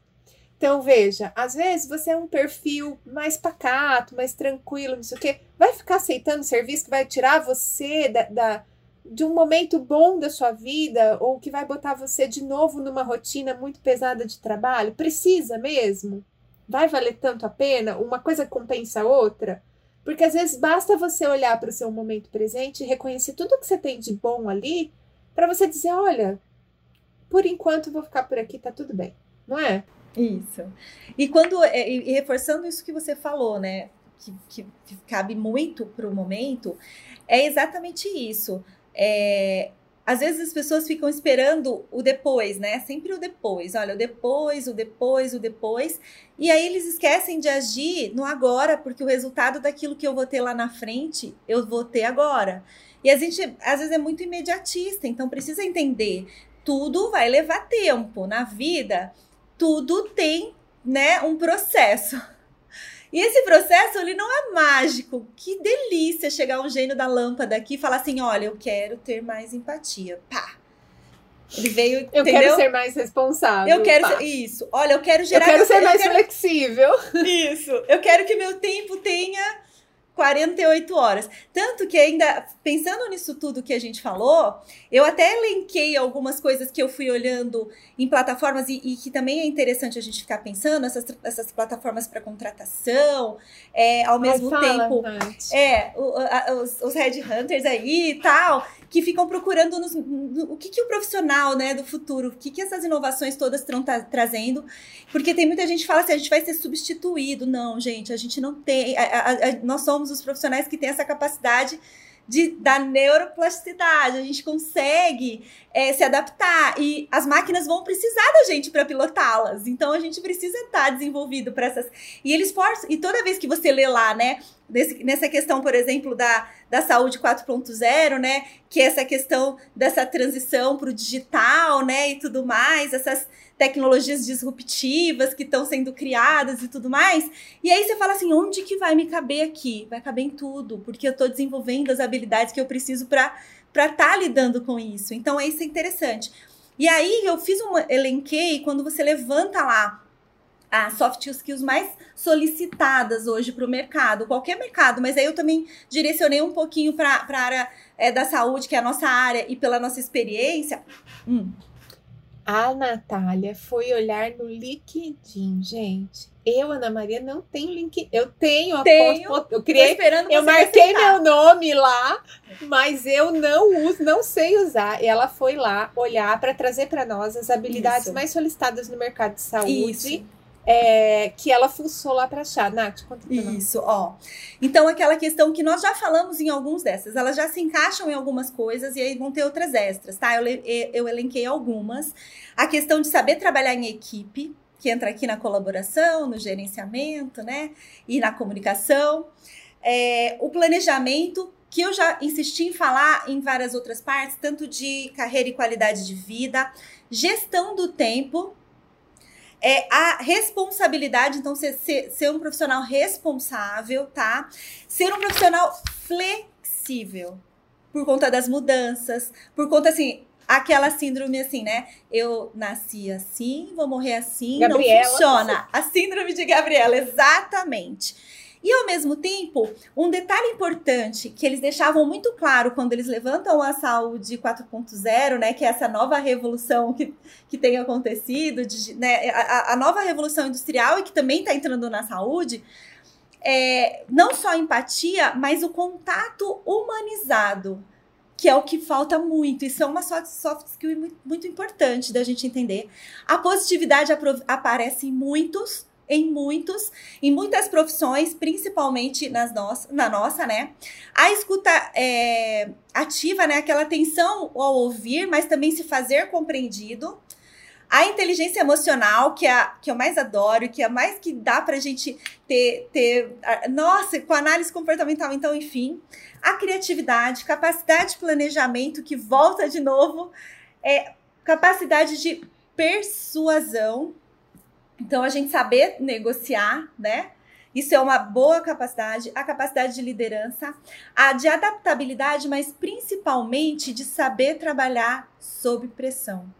Speaker 1: Então, veja, às vezes você é um perfil mais pacato, mais tranquilo, não sei o quê. Vai ficar aceitando serviço que vai tirar você da, da, de um momento bom da sua vida ou que vai botar você de novo numa rotina muito pesada de trabalho? Precisa mesmo? Vai valer tanto a pena? Uma coisa compensa a outra? Porque às vezes basta você olhar para o seu momento presente e reconhecer tudo que você tem de bom ali para você dizer, olha, por enquanto vou ficar por aqui, tá tudo bem, não é?
Speaker 2: Isso. E quando é, e reforçando isso que você falou, né, que, que, que cabe muito para o momento, é exatamente isso. É, às vezes as pessoas ficam esperando o depois, né? Sempre o depois. Olha, o depois, o depois, o depois. E aí eles esquecem de agir no agora, porque o resultado daquilo que eu vou ter lá na frente, eu vou ter agora. E a gente, às vezes, é muito imediatista, então precisa entender. Tudo vai levar tempo. Na vida, tudo tem né, um processo. E esse processo, ele não é mágico. Que delícia chegar um gênio da lâmpada aqui e falar assim: olha, eu quero ter mais empatia. Pá! Ele veio.
Speaker 1: Eu entendeu? quero ser mais responsável.
Speaker 2: Eu quero ser, Isso. Olha, eu quero gerar.
Speaker 1: Eu quero ser mais quero, flexível.
Speaker 2: Isso. Eu quero que meu tempo tenha 48 horas. Tanto que ainda, pensando nisso tudo que a gente falou, eu até elenquei algumas coisas que eu fui olhando em plataformas e, e que também é interessante a gente ficar pensando, essas, essas plataformas para contratação, é, ao mesmo Ai, tempo. é, o, a, os, os headhunters aí e tal que ficam procurando nos, no, o que, que o profissional né, do futuro, o que, que essas inovações todas estão tra trazendo. Porque tem muita gente que fala assim, a gente vai ser substituído. Não, gente, a gente não tem. A, a, a, nós somos os profissionais que têm essa capacidade de, da neuroplasticidade, a gente consegue é, se adaptar e as máquinas vão precisar da gente para pilotá-las. Então a gente precisa estar desenvolvido para essas. E eles forçam, e toda vez que você lê lá, né, nessa questão, por exemplo, da, da saúde 4.0, né, que é essa questão dessa transição para o digital, né, e tudo mais, essas tecnologias disruptivas que estão sendo criadas e tudo mais. E aí você fala assim, onde que vai me caber aqui? Vai caber em tudo, porque eu estou desenvolvendo as habilidades que eu preciso para estar tá lidando com isso. Então, isso é interessante. E aí eu fiz um elenquei quando você levanta lá as soft skills mais solicitadas hoje para o mercado, qualquer mercado, mas aí eu também direcionei um pouquinho para a área é, da saúde, que é a nossa área, e pela nossa experiência. Hum.
Speaker 1: A Natália foi olhar no LinkedIn, gente. Eu, Ana Maria, não tenho link. Eu tenho a
Speaker 2: tenho,
Speaker 1: foto. Eu criei. Eu marquei meu nome lá, mas eu não uso, não sei usar. E ela foi lá olhar para trazer para nós as habilidades Isso. mais solicitadas no mercado de saúde. Isso é, que ela fuçou lá para achar. Nath, conta pra
Speaker 2: Isso, ó. Então, aquela questão que nós já falamos em alguns dessas, elas já se encaixam em algumas coisas e aí vão ter outras extras, tá? Eu, eu elenquei algumas. A questão de saber trabalhar em equipe, que entra aqui na colaboração, no gerenciamento, né? E na comunicação. É, o planejamento, que eu já insisti em falar em várias outras partes, tanto de carreira e qualidade de vida, gestão do tempo, é a responsabilidade, então, ser, ser, ser um profissional responsável, tá? Ser um profissional flexível por conta das mudanças, por conta assim, aquela síndrome assim, né? Eu nasci assim, vou morrer assim, Gabriela. não funciona. A síndrome de Gabriela, exatamente. E ao mesmo tempo, um detalhe importante que eles deixavam muito claro quando eles levantam a saúde 4.0, né, que é essa nova revolução que, que tem acontecido, de, né, a, a nova revolução industrial e que também está entrando na saúde, é, não só empatia, mas o contato humanizado, que é o que falta muito. Isso é uma soft skill muito, muito importante da gente entender. A positividade aparece em muitos, em muitos, em muitas profissões, principalmente nas nossas, na nossa, né? A escuta é, ativa, né? Aquela atenção ao ouvir, mas também se fazer compreendido. A inteligência emocional, que é a que eu mais adoro, que é a mais que dá pra gente ter, ter. Nossa, com análise comportamental, então, enfim. A criatividade, capacidade de planejamento, que volta de novo, é capacidade de persuasão. Então, a gente saber negociar, né? Isso é uma boa capacidade, a capacidade de liderança, a de adaptabilidade, mas principalmente de saber trabalhar sob pressão.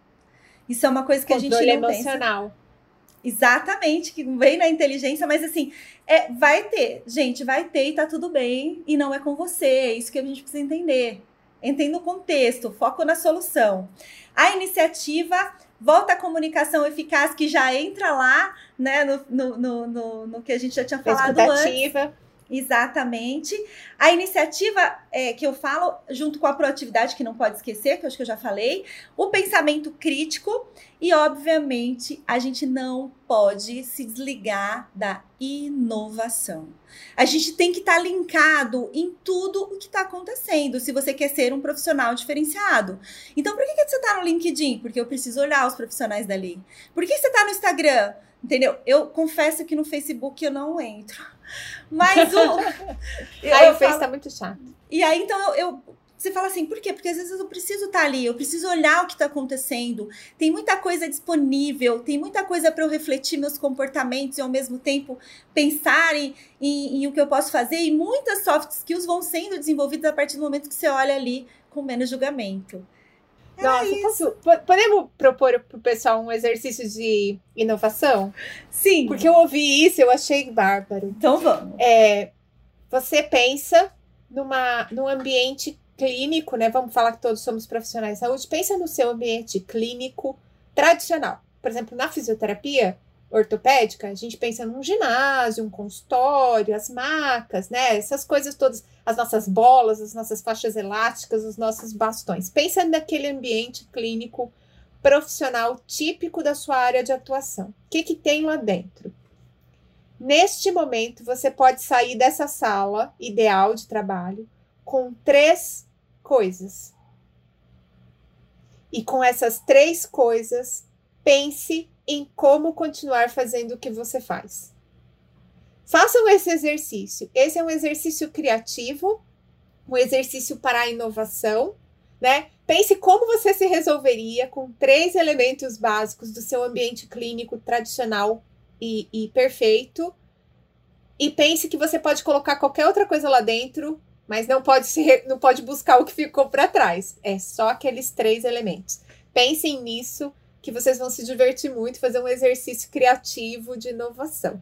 Speaker 2: Isso é uma coisa que Controle a gente não emocional. pensa. Exatamente, que vem na inteligência, mas assim, é, vai ter, gente, vai ter e tá tudo bem, e não é com você, é isso que a gente precisa entender. Entenda o contexto, foco na solução. A iniciativa volta à comunicação eficaz, que já entra lá, né, no, no, no, no, no que a gente já tinha falado antes Exatamente. A iniciativa é, que eu falo, junto com a proatividade, que não pode esquecer, que eu acho que eu já falei, o pensamento crítico e, obviamente, a gente não pode se desligar da inovação. A gente tem que estar tá linkado em tudo o que está acontecendo, se você quer ser um profissional diferenciado. Então, por que, que você está no LinkedIn? Porque eu preciso olhar os profissionais dali. Por que você está no Instagram? Entendeu? Eu confesso que no Facebook eu não entro. Mas o.
Speaker 1: eu, aí o Face tá muito chato.
Speaker 2: E aí, então, eu, eu, Você fala assim, por quê? Porque às vezes eu preciso estar tá ali, eu preciso olhar o que está acontecendo. Tem muita coisa disponível, tem muita coisa para eu refletir meus comportamentos e ao mesmo tempo pensar em, em, em o que eu posso fazer. E muitas soft skills vão sendo desenvolvidas a partir do momento que você olha ali com menos julgamento.
Speaker 1: Nossa, posso, podemos propor para o pessoal um exercício de inovação?
Speaker 2: Sim.
Speaker 1: Porque eu ouvi isso, eu achei bárbaro.
Speaker 2: Então vamos.
Speaker 1: É, você pensa numa, num ambiente clínico, né? Vamos falar que todos somos profissionais de saúde. Pensa no seu ambiente clínico tradicional. Por exemplo, na fisioterapia, ortopédica, a gente pensa num ginásio, um consultório, as macas, né? Essas coisas todas, as nossas bolas, as nossas faixas elásticas, os nossos bastões. Pensa naquele ambiente clínico profissional típico da sua área de atuação. O que, que tem lá dentro? Neste momento, você pode sair dessa sala ideal de trabalho com três coisas. E com essas três coisas, pense em como continuar fazendo o que você faz. Façam esse exercício. Esse é um exercício criativo, um exercício para a inovação, né? Pense como você se resolveria com três elementos básicos do seu ambiente clínico tradicional e, e perfeito. E pense que você pode colocar qualquer outra coisa lá dentro, mas não pode se não pode buscar o que ficou para trás. É só aqueles três elementos. Pensem nisso que vocês vão se divertir muito, fazer um exercício criativo de inovação.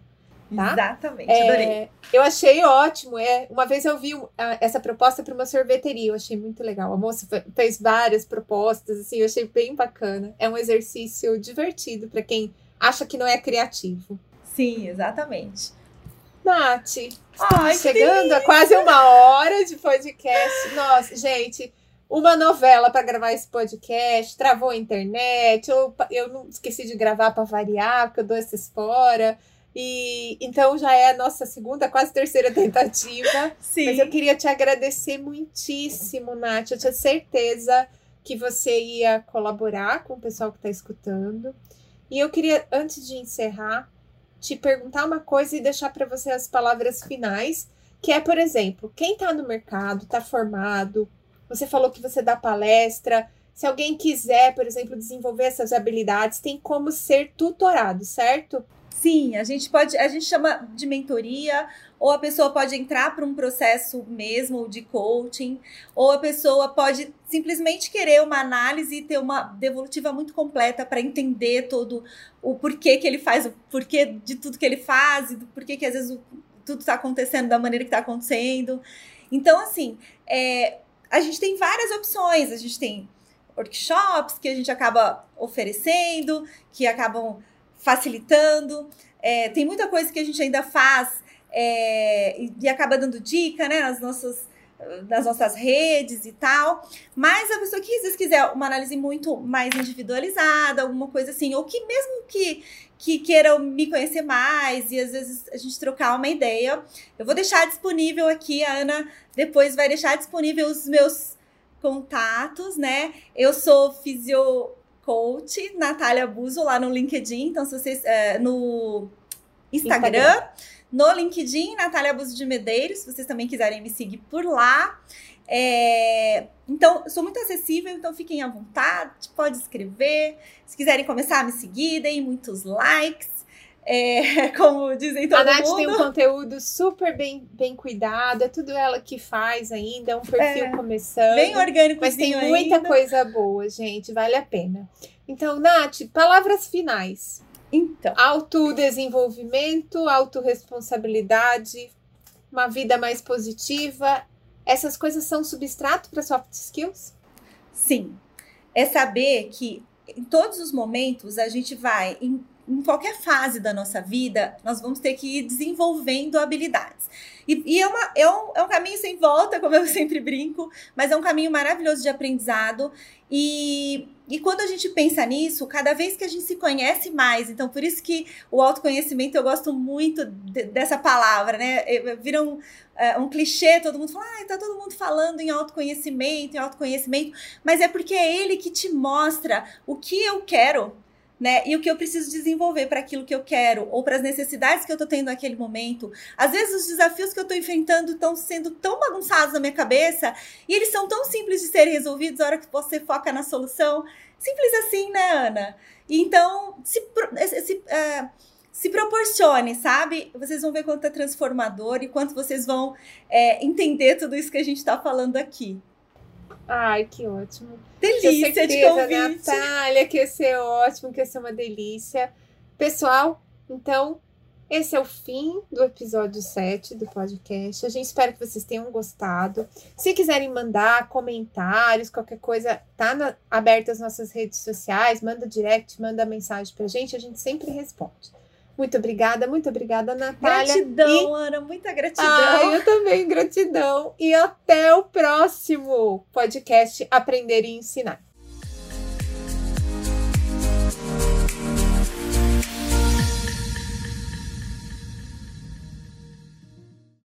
Speaker 1: Tá?
Speaker 2: Exatamente, é, adorei.
Speaker 1: Eu achei ótimo. É, uma vez eu vi essa proposta para uma sorveteria, eu achei muito legal. A moça fez várias propostas, assim, eu achei bem bacana. É um exercício divertido para quem acha que não é criativo.
Speaker 2: Sim, exatamente.
Speaker 1: Nath, Ai, chegando a quase uma hora de podcast. Nossa, gente, uma novela para gravar esse podcast, travou a internet, eu, eu não esqueci de gravar para variar, porque eu dou esses fora. E então já é a nossa segunda, quase terceira tentativa.
Speaker 2: Sim.
Speaker 1: Mas eu queria te agradecer muitíssimo, Nath. Eu tinha certeza que você ia colaborar com o pessoal que está escutando. E eu queria, antes de encerrar, te perguntar uma coisa e deixar para você as palavras finais, que é, por exemplo, quem está no mercado, está formado, você falou que você dá palestra. Se alguém quiser, por exemplo, desenvolver essas habilidades, tem como ser tutorado, certo?
Speaker 2: Sim, a gente pode, a gente chama de mentoria, ou a pessoa pode entrar para um processo mesmo de coaching, ou a pessoa pode simplesmente querer uma análise e ter uma devolutiva muito completa para entender todo o porquê que ele faz, o porquê de tudo que ele faz, e do porquê que às vezes o, tudo está acontecendo da maneira que está acontecendo. Então, assim, é, a gente tem várias opções. A gente tem workshops que a gente acaba oferecendo, que acabam facilitando. É, tem muita coisa que a gente ainda faz é, e, acaba dando dica, né? Nas nossas, das nossas redes e tal. Mas a pessoa que às vezes quiser uma análise muito mais individualizada, alguma coisa assim, ou que mesmo que que queiram me conhecer mais e às vezes a gente trocar uma ideia, eu vou deixar disponível aqui, a Ana depois vai deixar disponível os meus contatos, né? Eu sou fisio coach Natália Buzo lá no LinkedIn, então se vocês é, no Instagram, Instagram, no LinkedIn, Natália Buzo de Medeiros, se vocês também quiserem me seguir por lá. É, então, sou muito acessível, então fiquem à vontade, pode escrever. Se quiserem começar a me seguir, deem muitos likes. É, como dizem todo
Speaker 1: mundo. A Nath
Speaker 2: mundo.
Speaker 1: tem um conteúdo super bem, bem cuidado, é tudo ela que faz ainda, é um perfil é, começando.
Speaker 2: Bem orgânico,
Speaker 1: Mas tem muita
Speaker 2: ainda.
Speaker 1: coisa boa, gente, vale a pena. Então, Nath, palavras finais.
Speaker 2: Então.
Speaker 1: Autodesenvolvimento, autorresponsabilidade, uma vida mais positiva essas coisas são substrato para soft skills?
Speaker 2: Sim. É saber que em todos os momentos a gente vai, em, em qualquer fase da nossa vida, nós vamos ter que ir desenvolvendo habilidades. E, e é, uma, é, um, é um caminho sem volta, como eu sempre brinco, mas é um caminho maravilhoso de aprendizado. E, e quando a gente pensa nisso, cada vez que a gente se conhece mais, então por isso que o autoconhecimento eu gosto muito de, dessa palavra, né? Vira um, uh, um clichê, todo mundo fala, ah, tá todo mundo falando em autoconhecimento, em autoconhecimento, mas é porque é ele que te mostra o que eu quero, né? E o que eu preciso desenvolver para aquilo que eu quero, ou para as necessidades que eu estou tendo naquele momento. Às vezes os desafios que eu estou enfrentando estão sendo tão bagunçados na minha cabeça e eles são tão simples de serem resolvidos na hora que você foca na solução. Simples assim, né, Ana? E então, se, se, uh, se proporcione, sabe? Vocês vão ver quanto é transformador e quanto vocês vão é, entender tudo isso que a gente está falando aqui.
Speaker 1: Ai, que ótimo.
Speaker 2: Delícia de convite.
Speaker 1: Natália, que ia ser ótimo, que ia ser uma delícia. Pessoal, então, esse é o fim do episódio 7 do podcast. A gente espera que vocês tenham gostado. Se quiserem mandar comentários, qualquer coisa, tá na, aberta as nossas redes sociais, manda direct, manda mensagem pra gente, a gente sempre responde. Muito obrigada, muito obrigada, Natália.
Speaker 2: Gratidão, e... Ana, muita gratidão.
Speaker 1: Ah, eu também, gratidão. E até o próximo podcast Aprender e Ensinar.